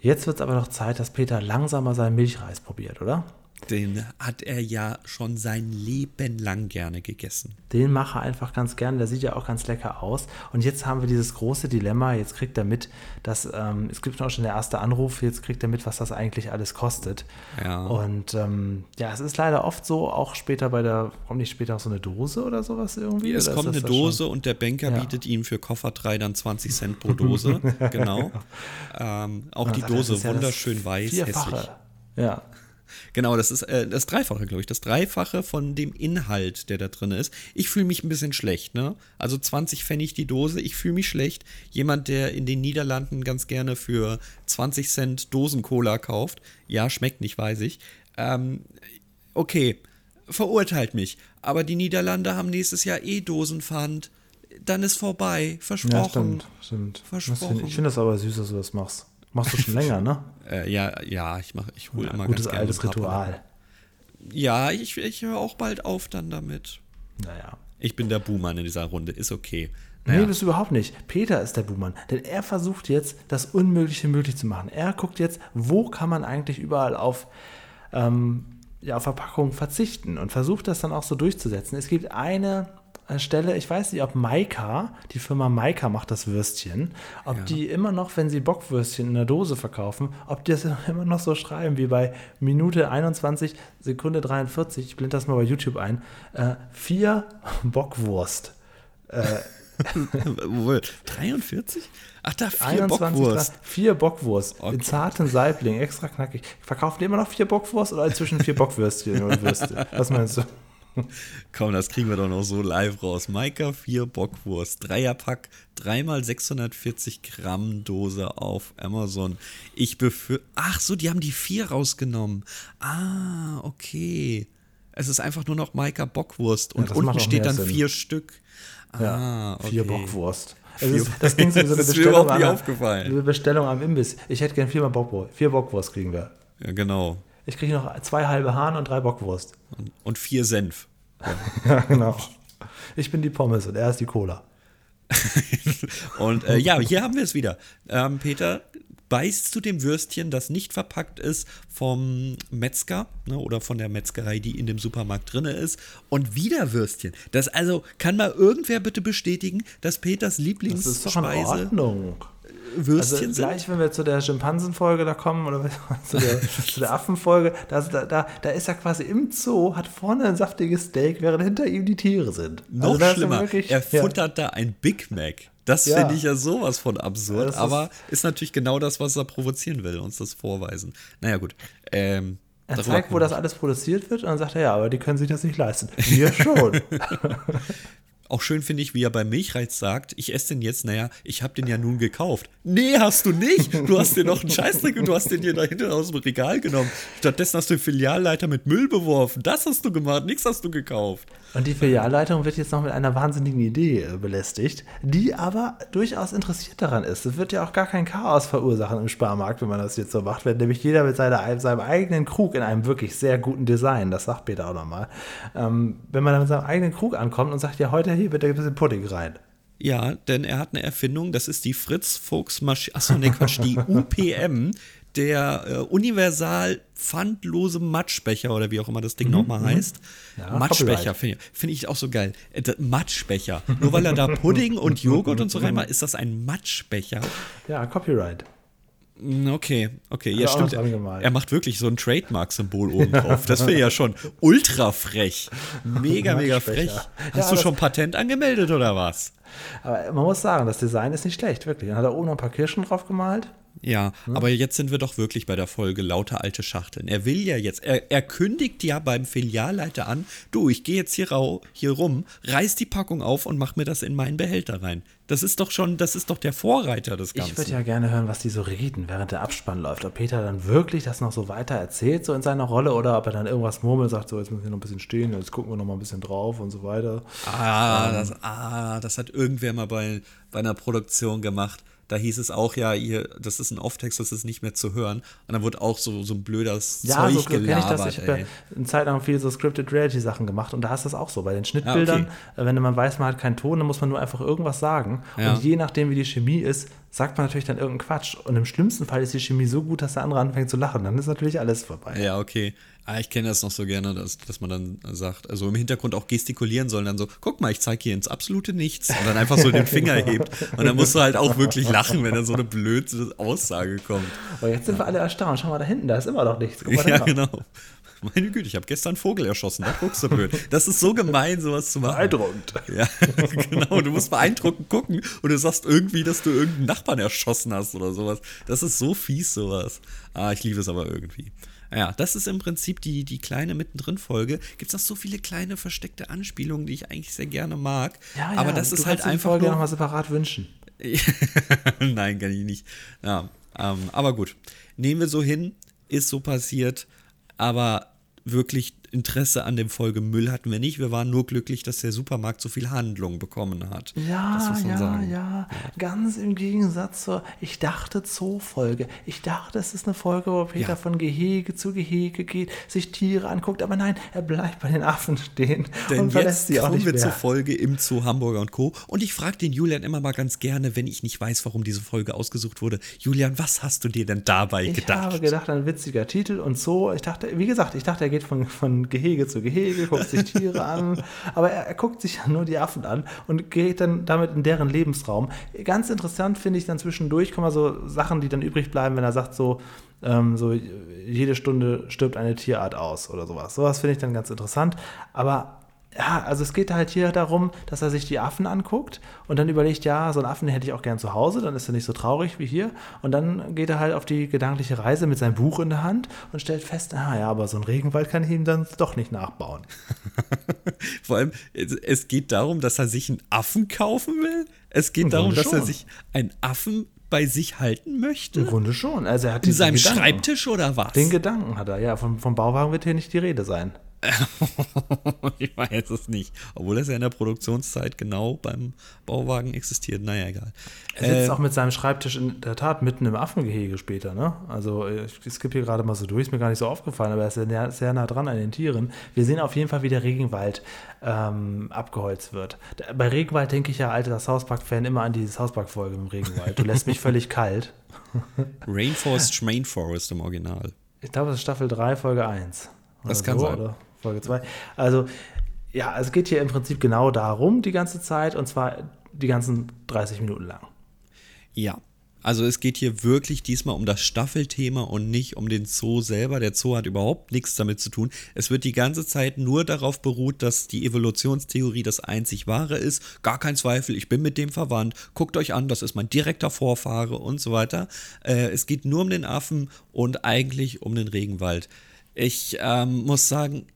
Jetzt wird es aber noch Zeit, dass Peter langsam mal seinen Milchreis probiert, oder? Den hat er ja schon sein Leben lang gerne gegessen. Den mache er einfach ganz gern. Der sieht ja auch ganz lecker aus. Und jetzt haben wir dieses große Dilemma. Jetzt kriegt er mit, dass ähm, es gibt auch schon der erste Anruf. Jetzt kriegt er mit, was das eigentlich alles kostet. Ja. Und ähm, ja, es ist leider oft so, auch später bei der, kommt nicht später auch so eine Dose oder sowas irgendwie? Es kommt eine das schon? Dose und der Banker Ja. bietet ihm für Koffer 3 dann 20 Cent pro Dose. genau. Ähm, auch die Dose ja wunderschön weiß, Vierfache. hässlich. Ja. Genau, das ist äh, das Dreifache, glaube ich. Das Dreifache von dem Inhalt, der da drin ist. Ich fühle mich ein bisschen schlecht, ne? Also 20 Pfennig die Dose, ich fühle mich schlecht. Jemand, der in den Niederlanden ganz gerne für 20 Cent Dosen-Cola kauft. Ja, schmeckt nicht, weiß ich. Ähm, okay, verurteilt mich. Aber die Niederlande haben nächstes Jahr eh Dosenpfand. Dann ist vorbei, versprochen. Ja, stimmt. stimmt. Versprochen. ich finde das aber süß, dass du das machst. Machst du schon länger, ne? Äh, ja, ja, ich mach, ich hole immer Gutes ganz gerne altes Ritual. Ja, ich, ich höre auch bald auf dann damit. Naja. Ich bin der Buhmann in dieser Runde, ist okay. Nee, bist du überhaupt nicht. Peter ist der Buhmann. Denn er versucht jetzt, das Unmögliche möglich zu machen. Er guckt jetzt, wo kann man eigentlich überall auf, ähm, ja, auf Verpackung verzichten und versucht das dann auch so durchzusetzen. Es gibt eine Stelle, ich weiß nicht, ob Maika, die Firma Maika macht das Würstchen, ob Ja. die immer noch, wenn sie Bockwürstchen in der Dose verkaufen, ob die das immer noch so schreiben wie bei Minute 21, Sekunde 43, ich blende das mal bei YouTube ein, äh, vier Bockwurst. Wohl, 43? Ach, da vier 21 Bockwurst. Grad, vier Bockwurst Okay. in zarten Saibling, extra knackig. Verkaufen die immer noch vier Bockwurst oder inzwischen vier Bockwürstchen Würste? Was meinst du? Komm, das kriegen wir doch noch so live raus. Maika 4 Bockwurst, Dreierpack, 3 x 640 Gramm Dose auf Amazon. Ich befürchte. Ach so, die haben die 4 rausgenommen. Ah, okay. Es ist einfach nur noch Maika Bockwurst und macht unten steht dann Sinn. vier Stück. Ah, okay. Vier Bockwurst. Vier- ist, das klingt so eine Das ist mir Bestellung, überhaupt nicht am- aufgefallen. eine Bestellung am Imbiss. Ich hätte gern viermal Bockwurst. Vier Bockwurst kriegen wir. Ja, genau. Ich kriege noch zwei halbe Hahn und drei Bockwurst. Und, und vier Senf. Ja, genau. Ich bin die Pommes und er ist die Cola. Und äh, ja, hier haben wir es wieder. Ähm, Peter beißt zu dem Würstchen, das nicht verpackt ist, vom Metzger ne, oder von der Metzgerei, die in dem Supermarkt drin ist. Und wieder Würstchen. Das also, kann mal irgendwer bitte bestätigen, dass Peters Das ist doch in Lieblingsspeise Ordnung. Würstchen Also sind? gleich, wenn wir zu der Schimpansenfolge da kommen oder zu der, zu der Affenfolge, da, da, da, ist er quasi im Zoo, hat vorne ein saftiges Steak, während hinter ihm die Tiere sind. Noch Also da ist schlimmer, wirklich- er ja. futtert da ein Big Mac. Das Ja. finde ich ja sowas von absurd, ist- aber ist natürlich genau das, was er provozieren will, uns das vorweisen. Naja, gut. Ähm, Er zeigt, wo das alles produziert wird und dann sagt er, ja, aber die können sich das nicht leisten. Wir schon. Auch schön finde ich, wie er beim Milchreiz sagt, ich esse den jetzt, naja, ich habe den ja nun gekauft. Nee, hast du nicht. Du hast dir noch einen Scheißdreck und du hast den hier da hinten aus dem Regal genommen. Stattdessen hast du den Filialleiter mit Müll beworfen. Das hast du gemacht, nichts hast du gekauft. Und die Filialleitung wird jetzt noch mit einer wahnsinnigen Idee äh, belästigt, die aber durchaus interessiert daran ist. Es wird ja auch gar kein Chaos verursachen im Sparmarkt, wenn man das jetzt so macht, wenn nämlich jeder mit seiner, seinem eigenen Krug in einem wirklich sehr guten Design, das sagt Peter auch nochmal, ähm, wenn man dann mit seinem eigenen Krug ankommt und sagt, ja, heute hier bitte ein bisschen Pudding rein. Ja, denn er hat eine Erfindung, das ist die Fritz Fuchs Maschine, achso, nee, Quatsch, die UPM, der äh, universal pfandlose Matschbecher oder wie auch immer das Ding nochmal heißt. Ja, Matschbecher finde ich, find ich auch so geil. Äh, Matschbecher. Nur weil er da Pudding und Joghurt und so reinmacht, ist das ein Matschbecher. Ja, Copyright. Mm, Okay, okay, ja er noch stimmt. Er macht wirklich so ein Trademark-Symbol oben drauf. Das wäre ja schon ultra frech. Mega, mega frech. Hast Ja, du schon Patent angemeldet oder was? Aber man muss sagen, das Design ist nicht schlecht, wirklich. Dann hat er oben noch ein paar Kirschen drauf gemalt. Ja, aber jetzt sind wir doch wirklich bei der Folge lauter alte Schachteln. Er will ja jetzt, er, er kündigt ja beim Filialleiter an, du, ich gehe jetzt hier, rau, hier rum, reiß die Packung auf und mach mir das in meinen Behälter rein. Das ist doch schon, das ist doch der Vorreiter des Ganzen. Ich würde ja gerne hören, was die so reden, während der Abspann läuft. Ob Peter dann wirklich das noch so weiter erzählt, so in seiner Rolle, oder ob er dann irgendwas murmelt, sagt, so, jetzt müssen wir noch ein bisschen stehen, jetzt gucken wir noch mal ein bisschen drauf und so weiter. Ah, das, ah, das hat irgendwer mal bei, bei einer Produktion gemacht. Da hieß es auch, ja, ihr, das ist ein Off-Text, das ist nicht mehr zu hören. Und dann wurde auch so, so ein blödes Ja, Zeug so kenne ich gelabert. das. Ich habe ja eine Zeit lang viele so Scripted Reality Sachen gemacht und da ist das auch so. Bei den Schnittbildern, Ah, äh, wenn man weiß, man hat keinen Ton, dann muss man nur einfach irgendwas sagen. Ja. Und je nachdem, wie die Chemie ist, sagt man natürlich dann irgendeinen Quatsch. Und im schlimmsten Fall ist die Chemie so gut, dass der andere anfängt zu lachen. Dann ist natürlich alles vorbei. Ja, okay. Ah, ich kenne das noch so gerne, dass, dass man dann sagt, also im Hintergrund auch gestikulieren soll, dann so, guck mal, ich zeige hier ins absolute Nichts und dann einfach so den Finger hebt. Und dann musst du halt auch wirklich lachen, wenn dann so eine blöde Aussage kommt. Aber jetzt sind wir alle erstaunt. Schau mal da hinten, da ist immer noch nichts. Guck mal Ja, genau. Meine Güte, ich habe gestern einen Vogel erschossen, da guckst du blöd. Das ist so gemein, sowas zu machen. Beeindruckend. Ja, genau. Du musst beeindruckend gucken und du sagst irgendwie, dass du irgendeinen Nachbarn erschossen hast oder sowas. Das ist so fies, sowas. Ah, ich liebe es aber irgendwie. Ja, das ist im Prinzip die, die kleine Mittendrin-Folge. Gibt es noch so viele kleine versteckte Anspielungen, die ich eigentlich sehr gerne mag. Ja, ja, aber das ist halt einfach Folge nur. nochmal separat wünschen. Nein, kann ich nicht. Ja, ähm, aber gut. Nehmen wir so hin, ist so passiert, aber wirklich Interesse an dem Folge Müll hatten wir nicht. Wir waren nur glücklich, dass der Supermarkt so viel Handlung bekommen hat. Ja, ja, ja, ja, Ganz im Gegensatz zur, ich dachte Zoo-Folge. Ich dachte, es ist eine Folge, wo Peter Ja. von Gehege zu Gehege geht, sich Tiere anguckt, aber nein, er bleibt bei den Affen stehen Denn und verlässt jetzt sie auch kommen nicht wir mehr. zur Folge im Zoo Hamburger und Co. Und ich frage den Julian immer mal ganz gerne, wenn ich nicht weiß, warum diese Folge ausgesucht wurde. Julian, was hast du dir denn dabei Ich gedacht? habe gedacht, ein witziger Titel und so. Ich dachte, wie gesagt, ich dachte, er geht von, von Gehege zu Gehege, guckt sich Tiere an, aber er, er guckt sich ja nur die Affen an und geht dann damit in deren Lebensraum. Ganz interessant finde ich dann zwischendurch, kommen so Sachen, die dann übrig bleiben, wenn er sagt so, ähm, so jede Stunde stirbt eine Tierart aus oder sowas. Sowas finde ich dann ganz interessant, aber ja, also es geht halt hier darum, dass er sich die Affen anguckt und dann überlegt, ja, so einen Affen hätte ich auch gern zu Hause, dann ist er nicht so traurig wie hier. Und dann geht er halt auf die gedankliche Reise mit seinem Buch in der Hand und stellt fest, ah ja, aber so einen Regenwald kann ich ihm dann doch nicht nachbauen. Vor allem, es, geht darum, dass er sich einen Affen kaufen will. Es geht darum, dass er sich einen Affen bei sich halten möchte. Im Grunde schon. Also er hat In seinem Gedanken. Schreibtisch oder was? Den Gedanken hat er, ja. Vom, vom Bauwagen wird hier nicht die Rede sein. ich weiß es nicht. Obwohl das ja in der Produktionszeit genau beim Bauwagen existiert. Naja, egal. Er sitzt Äh, auch mit seinem Schreibtisch in der Tat mitten im Affengehege später, ne? Also ich, skippe hier gerade mal so durch, ist mir gar nicht so aufgefallen, aber er ist sehr, nah- sehr nah dran an den Tieren. Wir sehen auf jeden Fall, wie der Regenwald ähm, abgeholzt wird. Bei Regenwald denke ich ja, alter South Park-Fan, immer an diese South Park-Folge im Regenwald. Du lässt mich völlig kalt. Rainforest, Schmainforest im Original. Ich glaube, es ist Staffel 3, Folge 1. Das kann sein. Oder Folge 2. Also, ja, es geht hier im Prinzip genau darum, die ganze Zeit, und zwar die ganzen 30 Minuten lang. Ja. Also es geht hier wirklich diesmal um das Staffelthema und nicht um den Zoo selber. Der Zoo hat überhaupt nichts damit zu tun. Es wird die ganze Zeit nur darauf beruht, dass die Evolutionstheorie das einzig wahre ist. Gar kein Zweifel, ich bin mit dem verwandt. Guckt euch an, das ist mein direkter Vorfahre und so weiter. Äh, es geht nur um den Affen und eigentlich um den Regenwald. Ich ähm, muss sagen,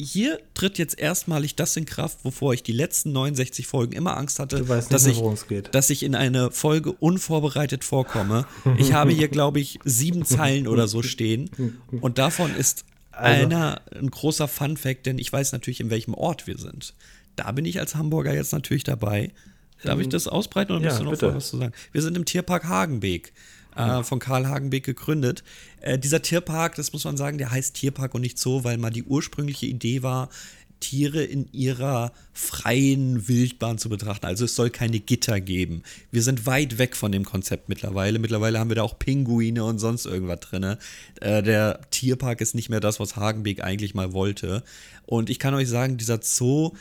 hier tritt jetzt erstmalig das in Kraft, wovor ich die letzten 69 Folgen immer Angst hatte, Du weißt nicht dass, ich, worum es geht. dass ich in eine Folge unvorbereitet vorkomme. Ich habe hier, glaube ich, sieben Zeilen oder so stehen. Und davon ist Also- einer ein großer Fun-Fact, denn ich weiß natürlich, in welchem Ort wir sind. Da bin ich als Hamburger jetzt natürlich dabei. Darf ich das ausbreiten oder ja, musst du noch bitte. was zu sagen? Wir sind im Tierpark Hagenbeek. Äh, von Karl Hagenbeek gegründet. Äh, dieser Tierpark, das muss man sagen, der heißt Tierpark und nicht Zoo, weil mal die ursprüngliche Idee war, Tiere in ihrer freien Wildbahn zu betrachten. Also es soll keine Gitter geben. Wir sind weit weg von dem Konzept mittlerweile. Mittlerweile haben wir da auch Pinguine und sonst irgendwas drin. Äh, der Tierpark ist nicht mehr das, was Hagenbeek eigentlich mal wollte. Und ich kann euch sagen, dieser Zoo,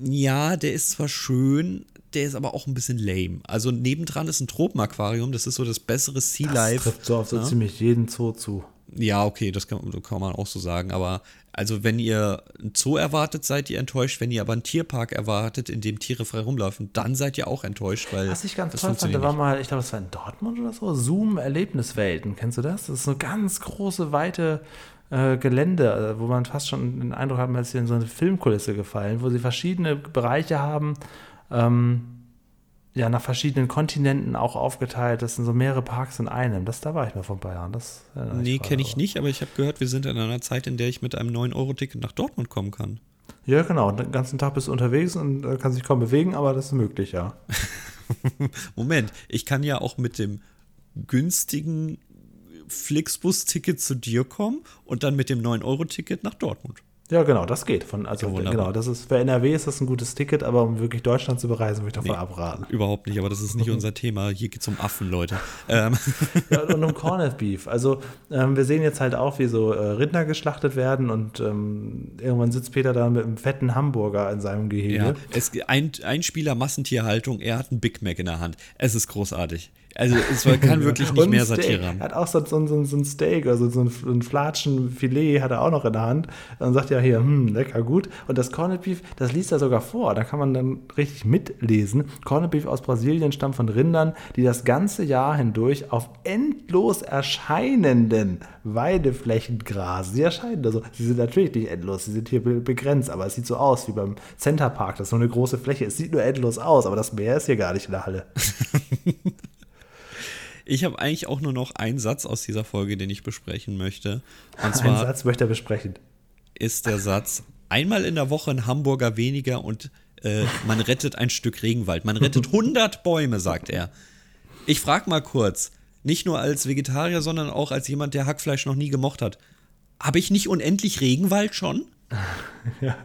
ja, der ist zwar schön, der ist aber auch ein bisschen lame. Also nebendran ist ein Tropenaquarium, das ist so das bessere Sea Das Life. trifft so auf so Ja? ziemlich jeden Zoo zu. Ja, okay, das kann, kann man auch so sagen. Aber also, wenn ihr einen Zoo erwartet, seid ihr enttäuscht. Wenn ihr aber einen Tierpark erwartet, in dem Tiere frei rumlaufen, dann seid ihr auch enttäuscht, weil Was ich ganz das toll fand, da war mal, ich glaube, es war in Dortmund oder so, Zoom Erlebniswelten. Kennst du das? Das ist so ganz große, weite äh, Gelände, äh, wo man fast schon den Eindruck hat, man ist hier in so eine Filmkulisse gefallen, wo sie verschiedene Bereiche haben, ähm, ja, nach verschiedenen Kontinenten auch aufgeteilt. Das sind so mehrere Parks in einem. Das, da war ich mal vor ein paar Jahren. Das Nee, kenne ich nicht, aber ich habe gehört, wir sind in einer Zeit, in der ich mit einem 9-Euro-Ticket nach Dortmund kommen kann. Ja, genau. Den ganzen Tag bist du unterwegs und äh, kannst dich kaum bewegen, aber das ist möglich, ja. Moment, ich kann ja auch mit dem günstigen Flixbus-Ticket zu dir kommen und dann mit dem 9-Euro-Ticket nach Dortmund. Ja, genau, das geht. Von, also Ja, genau, das ist für NRW ist das ein gutes Ticket, aber um wirklich Deutschland zu bereisen, würde ich davon Nee. abraten. Überhaupt nicht, aber das ist nicht unser Thema. Hier geht es um Affen, Leute. Ähm, Ja, und um Corned Beef. Also ähm, wir sehen jetzt halt auch, wie so äh, Rinder geschlachtet werden und ähm, irgendwann sitzt Peter da mit einem fetten Hamburger in seinem Gehege. Ja, es, ein, ein Spieler Massentierhaltung, er hat einen Big Mac in der Hand. Es ist großartig. Also es kann wirklich nicht mehr. Satire Er haben. hat auch so, so, so, so ein Steak, also so ein, ein Flatschenfilet hat er auch noch in der Hand. Dann sagt er hier, hm, lecker gut. Und das Corned Beef, das liest er sogar vor. Da kann man dann richtig mitlesen. Corned Beef aus Brasilien stammt von Rindern, die das ganze Jahr hindurch auf endlos erscheinenden Weideflächen grasen. Sie erscheinen also, sie sind natürlich nicht endlos, sie sind hier be- begrenzt, aber es sieht so aus wie beim Center Park. Das ist so eine große Fläche. Es sieht nur endlos aus, aber das Meer ist hier gar nicht in der Halle. Ich habe eigentlich auch nur noch einen Satz aus dieser Folge, den ich besprechen möchte. Und Einen zwar, Satz möchte er besprechen. ist der Satz: Einmal in der Woche ein Hamburger weniger und äh, man rettet ein Stück Regenwald. Man rettet 100 Bäume, sagt er. Ich frage mal kurz, nicht nur als Vegetarier, sondern auch als jemand, der Hackfleisch noch nie gemocht hat. Habe ich nicht unendlich Regenwald schon? ja.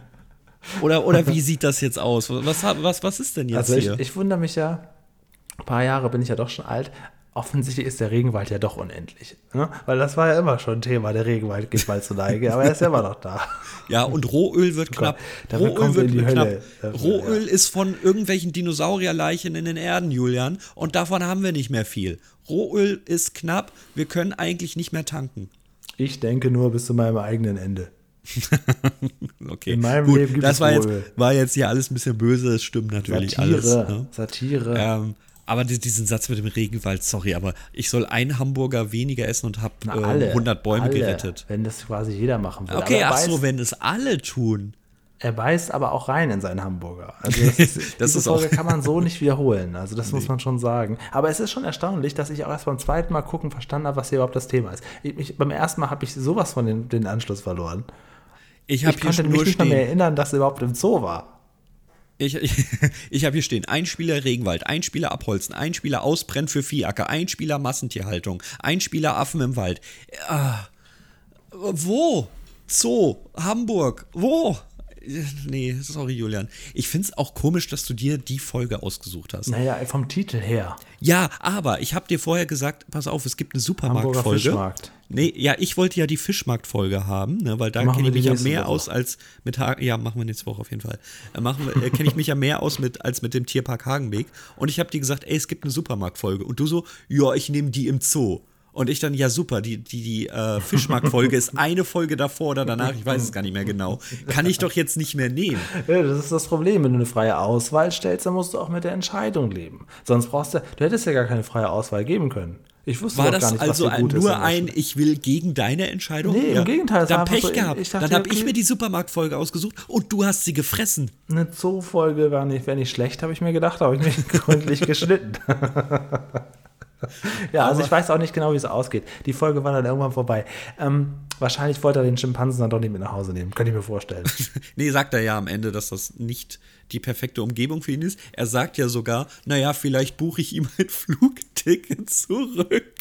Oder, oder wie sieht das jetzt aus? Was, was, was ist denn jetzt also ich, hier? Ich wundere mich ja, ein paar Jahre bin ich ja doch schon alt. Offensichtlich ist der Regenwald ja doch unendlich. Ne? Weil das war ja immer schon ein Thema, der Regenwald geht mal zu Neige, aber er ist ja immer noch da. Ja, und Rohöl wird oh knapp. Damit Rohöl wird knapp. Hölle. Rohöl ja. ist von irgendwelchen Dinosaurierleichen in den Erden, Julian, und davon haben wir nicht mehr viel. Rohöl ist knapp, wir können eigentlich nicht mehr tanken. Ich denke nur bis zu meinem eigenen Ende. okay. In meinem Gut, Leben gibt das es war jetzt, war jetzt hier alles ein bisschen böse, das stimmt natürlich Satire, alles. Ne? Satire. Ähm, aber diesen Satz mit dem Regenwald, sorry, aber ich soll einen Hamburger weniger essen und habe äh, 100 Bäume alle, gerettet. Wenn das quasi jeder machen würde. Okay, ach beißt, so, wenn es alle tun. Er beißt aber auch rein in seinen Hamburger. Also das ist, das ist Folge kann man so nicht wiederholen. Also das nee. muss man schon sagen. Aber es ist schon erstaunlich, dass ich auch erst beim zweiten Mal gucken verstanden habe, was hier überhaupt das Thema ist. Ich, ich, beim ersten Mal habe ich sowas von den, den Anschluss verloren. Ich, ich konnte mich nicht mehr erinnern, dass er überhaupt im Zoo war. Ich, ich, ich habe hier stehen, ein Spieler Regenwald, ein Spieler Abholzen, ein Spieler Ausbrennen für Viehacker, ein Spieler Massentierhaltung, ein Spieler Affen im Wald. Ah, wo? Zoo, Hamburg, wo? Nee, sorry, Julian. Ich finde es auch komisch, dass du dir die Folge ausgesucht hast. Naja, vom Titel her. Ja, aber ich habe dir vorher gesagt, pass auf, es gibt eine Supermarktfolge. Fischmarkt. Nee, ja, ich wollte ja die Fischmarktfolge haben, ne, weil da kenne ich mich ja mehr Woche. aus als mit Hagen. Ja, machen wir nächste Woche auf jeden Fall. Äh, äh, kenne ich mich ja mehr aus mit als mit dem Tierpark Hagenweg. Und ich habe dir gesagt, ey, es gibt eine Supermarktfolge. Und du so, ja, ich nehme die im Zoo. Und ich dann, ja super, die, die, die äh, Fischmarktfolge ist eine Folge davor oder danach, ich weiß es gar nicht mehr genau. Kann ich doch jetzt nicht mehr nehmen. Ja, das ist das Problem. Wenn du eine freie Auswahl stellst, dann musst du auch mit der Entscheidung leben. Sonst brauchst du, du hättest ja gar keine freie Auswahl geben können. Ich wusste war das gar nicht, also ein, nur ein, ich will gegen deine Entscheidung? Nee, ja. im Gegenteil. Dann Pech so, gehabt. Dachte, dann habe okay. ich mir die Supermarktfolge ausgesucht und du hast sie gefressen. Eine Zoo-Folge wäre nicht, wär nicht schlecht, habe ich mir gedacht, habe ich mich gründlich geschnitten. ja, also ich weiß auch nicht genau, wie es ausgeht. Die Folge war dann irgendwann vorbei. Ähm, wahrscheinlich wollte er den Schimpansen dann doch nicht mit nach Hause nehmen. Könnte ich mir vorstellen. nee, sagt er ja am Ende, dass das nicht die perfekte Umgebung für ihn ist. Er sagt ja sogar, naja, vielleicht buche ich ihm ein Flugticket zurück.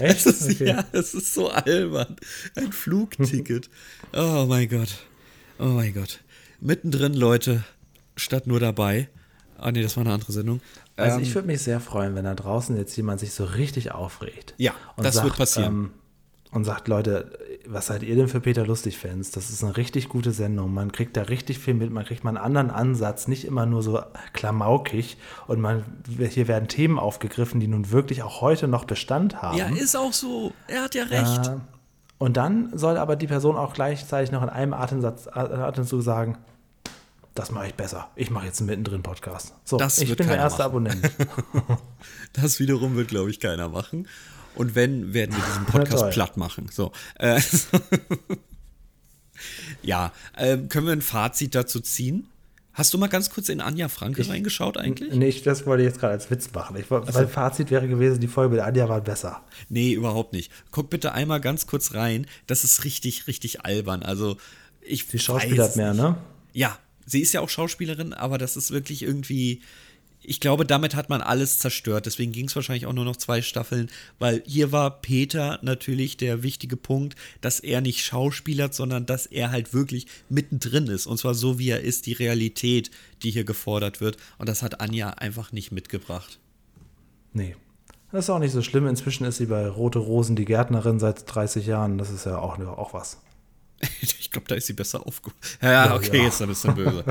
Echt? Es ist, okay. Ja, es ist so albern. Ein Flugticket. oh mein Gott. Oh mein Gott. Mittendrin, Leute, statt nur dabei. Ah, nee, das war eine andere Sendung. Also ähm, ich würde mich sehr freuen, wenn da draußen jetzt jemand sich so richtig aufregt. Ja, das sagt, wird passieren. Ähm, und sagt, Leute, was seid ihr denn für Peter Lustig-Fans? Das ist eine richtig gute Sendung. Man kriegt da richtig viel mit, man kriegt mal einen anderen Ansatz, nicht immer nur so klamaukig. Und man, hier werden Themen aufgegriffen, die nun wirklich auch heute noch Bestand haben. Ja, ist auch so. Er hat ja recht. Äh, und dann soll aber die Person auch gleichzeitig noch in einem Atemsatz, Atemzug sagen, das mache ich besser. Ich mache jetzt einen Mittendrin-Podcast. So, das ich bin der erste machen. Abonnent. das wiederum wird, glaube ich, keiner machen. Und wenn, werden wir diesen Podcast platt machen. So. Äh, ja, äh, können wir ein Fazit dazu ziehen? Hast du mal ganz kurz in Anja Franke ich, reingeschaut eigentlich? Nee, das wollte ich jetzt gerade als Witz machen. Ich, also, mein Fazit wäre gewesen, die Folge mit Anja war besser. Nee, überhaupt nicht. Guck bitte einmal ganz kurz rein. Das ist richtig, richtig albern. Also, ich Die Schauspieler hat mehr, ne? Ja, sie ist ja auch Schauspielerin, aber das ist wirklich irgendwie. Ich glaube, damit hat man alles zerstört. Deswegen ging es wahrscheinlich auch nur noch zwei Staffeln, weil hier war Peter natürlich der wichtige Punkt, dass er nicht schauspielert, sondern dass er halt wirklich mittendrin ist. Und zwar so, wie er ist, die Realität, die hier gefordert wird. Und das hat Anja einfach nicht mitgebracht. Nee. Das ist auch nicht so schlimm. Inzwischen ist sie bei Rote Rosen die Gärtnerin seit 30 Jahren. Das ist ja auch, auch was. ich glaube, da ist sie besser aufgehoben. Ja, okay, ja. jetzt ein bisschen böse.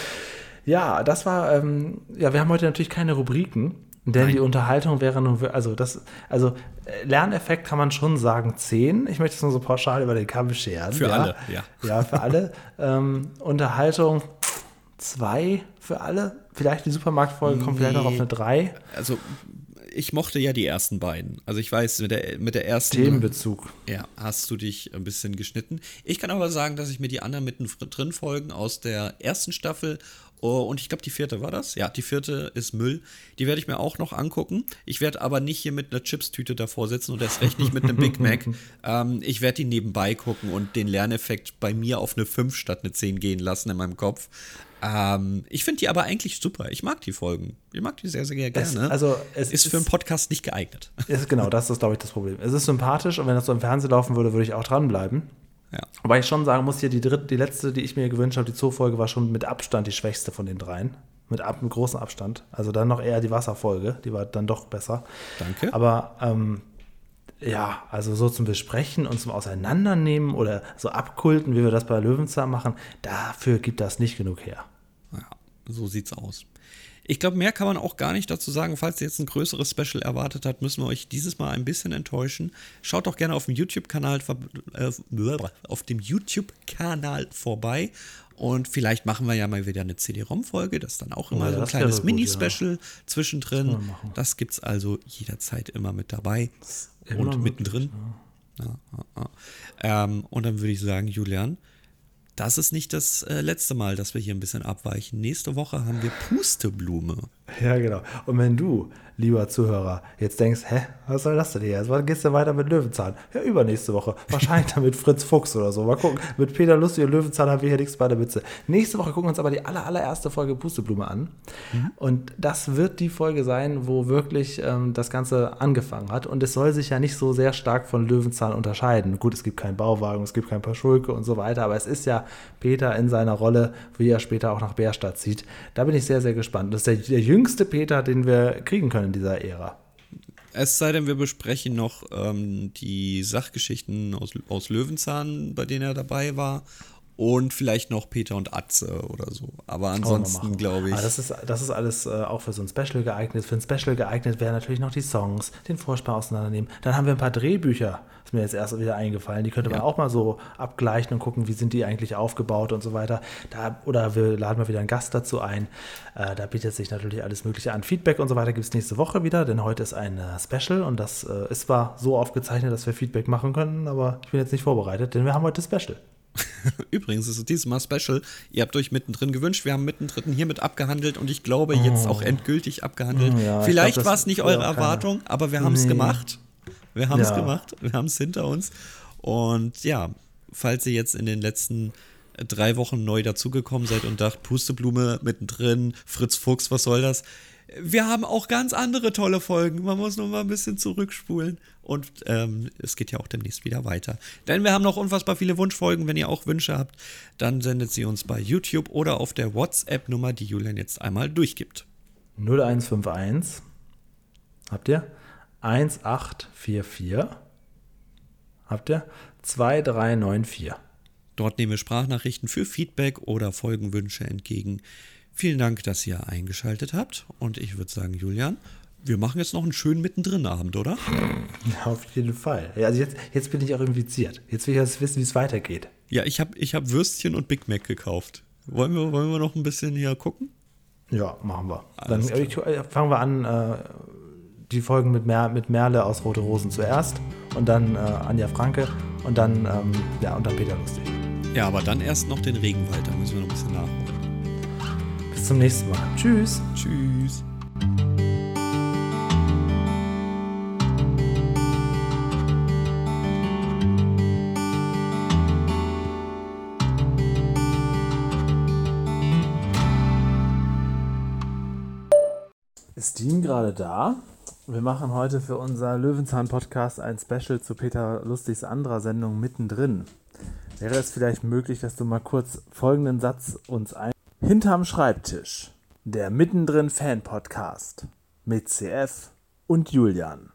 ja, das war, ähm, ja, wir haben heute natürlich keine Rubriken, denn Nein. die Unterhaltung wäre nun, also das, also äh, Lerneffekt kann man schon sagen 10. Ich möchte es nur so pauschal über den Kamm scheren. Für ja. alle, ja. Ja, für alle. ähm, Unterhaltung 2 für alle. Vielleicht die Supermarktfolge nee. kommt vielleicht noch auf eine 3. Also ich mochte ja die ersten beiden. Also ich weiß, mit der, mit der ersten. Themenbezug. Ja, hast du dich ein bisschen geschnitten. Ich kann aber sagen, dass ich mir die anderen mittendrin Folgen aus der ersten Staffel Oh, und ich glaube, die vierte war das. Ja, die vierte ist Müll. Die werde ich mir auch noch angucken. Ich werde aber nicht hier mit einer Chipstüte davor sitzen und erst recht nicht mit einem Big Mac. ähm, ich werde die nebenbei gucken und den Lerneffekt bei mir auf eine 5 statt eine 10 gehen lassen in meinem Kopf. Ähm, ich finde die aber eigentlich super. Ich mag die Folgen. Ich mag die sehr, sehr gerne. Es, also es ist, ist für einen Podcast nicht geeignet. Ist, genau, das ist, glaube ich, das Problem. Es ist sympathisch und wenn das so im Fernsehen laufen würde, würde ich auch dranbleiben. Ja. Wobei ich schon sagen muss, hier die dritte, die letzte, die ich mir gewünscht habe, die Zoo-Folge war schon mit Abstand die schwächste von den dreien. Mit, ab, mit großem Abstand. Also dann noch eher die Wasserfolge, die war dann doch besser. Danke. Aber ähm, ja, also so zum Besprechen und zum Auseinandernehmen oder so abkulten, wie wir das bei Löwenzahn machen, dafür gibt das nicht genug her. Ja, so sieht's aus. Ich glaube, mehr kann man auch gar nicht dazu sagen. Falls ihr jetzt ein größeres Special erwartet habt, müssen wir euch dieses Mal ein bisschen enttäuschen. Schaut doch gerne auf dem YouTube-Kanal äh, auf dem YouTube-Kanal vorbei. Und vielleicht machen wir ja mal wieder eine CD-ROM-Folge. Das ist dann auch immer oh, so ein kleines Mini-Special ja. zwischendrin. Das, das gibt es also jederzeit immer mit dabei. Immer und mittendrin. Ja. Ja, ähm, und dann würde ich sagen, Julian, das ist nicht das äh, letzte Mal, dass wir hier ein bisschen abweichen. Nächste Woche haben wir Pusteblume. Ja, genau. Und wenn du lieber Zuhörer, jetzt denkst, hä, was soll das denn hier? Wann gehst du weiter mit Löwenzahn? Ja, übernächste Woche. Wahrscheinlich dann mit Fritz Fuchs oder so. Mal gucken. Mit Peter Lustig und Löwenzahn haben wir hier nichts bei der Witze. Nächste Woche gucken wir uns aber die aller, allererste Folge Pusteblume an. Mhm. Und das wird die Folge sein, wo wirklich ähm, das Ganze angefangen hat. Und es soll sich ja nicht so sehr stark von Löwenzahn unterscheiden. Gut, es gibt keinen Bauwagen, es gibt kein Paschulke und so weiter, aber es ist ja Peter in seiner Rolle, wie er später auch nach Bärstadt zieht. Da bin ich sehr, sehr gespannt. Das ist der, der jüngste Peter, den wir kriegen können in dieser Ära. Es sei denn, wir besprechen noch ähm, die Sachgeschichten aus, aus Löwenzahn, bei denen er dabei war. Und vielleicht noch Peter und Atze oder so. Aber ansonsten glaube ich. Aber das ist, das ist alles äh, auch für so ein Special geeignet. Für ein Special geeignet wären natürlich noch die Songs, den Vorspann auseinandernehmen. Dann haben wir ein paar Drehbücher, ist mir jetzt erst wieder eingefallen. Die könnte man ja. auch mal so abgleichen und gucken, wie sind die eigentlich aufgebaut und so weiter. Da, oder wir laden mal wieder einen Gast dazu ein. Äh, da bietet sich natürlich alles Mögliche an. Feedback und so weiter gibt es nächste Woche wieder, denn heute ist ein äh, Special und das äh, ist zwar so aufgezeichnet, dass wir Feedback machen können, aber ich bin jetzt nicht vorbereitet, denn wir haben heute Special. Übrigens ist es dieses Mal Special. Ihr habt euch mittendrin gewünscht. Wir haben mittendrin hiermit abgehandelt und ich glaube jetzt auch oh. endgültig abgehandelt. Ja, Vielleicht war es nicht eure Erwartung, aber wir haben es nee. gemacht. Wir haben es ja. gemacht. Wir haben es hinter uns. Und ja, falls ihr jetzt in den letzten drei Wochen neu dazugekommen seid und dacht, Pusteblume mittendrin, Fritz Fuchs, was soll das? Wir haben auch ganz andere tolle Folgen. Man muss nur mal ein bisschen zurückspulen. Und ähm, es geht ja auch demnächst wieder weiter. Denn wir haben noch unfassbar viele Wunschfolgen. Wenn ihr auch Wünsche habt, dann sendet sie uns bei YouTube oder auf der WhatsApp-Nummer, die Julian jetzt einmal durchgibt. 0151. Habt ihr? 1844. Habt ihr? 2394. Dort nehmen wir Sprachnachrichten für Feedback oder Folgenwünsche entgegen. Vielen Dank, dass ihr eingeschaltet habt. Und ich würde sagen, Julian, wir machen jetzt noch einen schönen Mittendrin-Abend, oder? Auf jeden Fall. Ja, also jetzt, jetzt bin ich auch infiziert. Jetzt will ich jetzt wissen, wie es weitergeht. Ja, ich habe ich hab Würstchen und Big Mac gekauft. Wollen wir, wollen wir noch ein bisschen hier gucken? Ja, machen wir. Dann ich, äh, fangen wir an, äh, die Folgen mit, Mer mit Merle aus Rote Rosen zuerst und dann äh, Anja Franke und dann, ähm, ja, und dann Peter Lustig. Ja, aber dann erst noch den Regenwald, da müssen wir noch ein bisschen nachholen zum nächsten Mal. Tschüss. Tschüss. Ist Dean gerade da? Wir machen heute für unser Löwenzahn-Podcast ein Special zu Peter Lustigs anderer Sendung mittendrin. Wäre es vielleicht möglich, dass du mal kurz folgenden Satz uns ein Hinterm Schreibtisch, der Mittendrin Fan Podcast mit CF und Julian.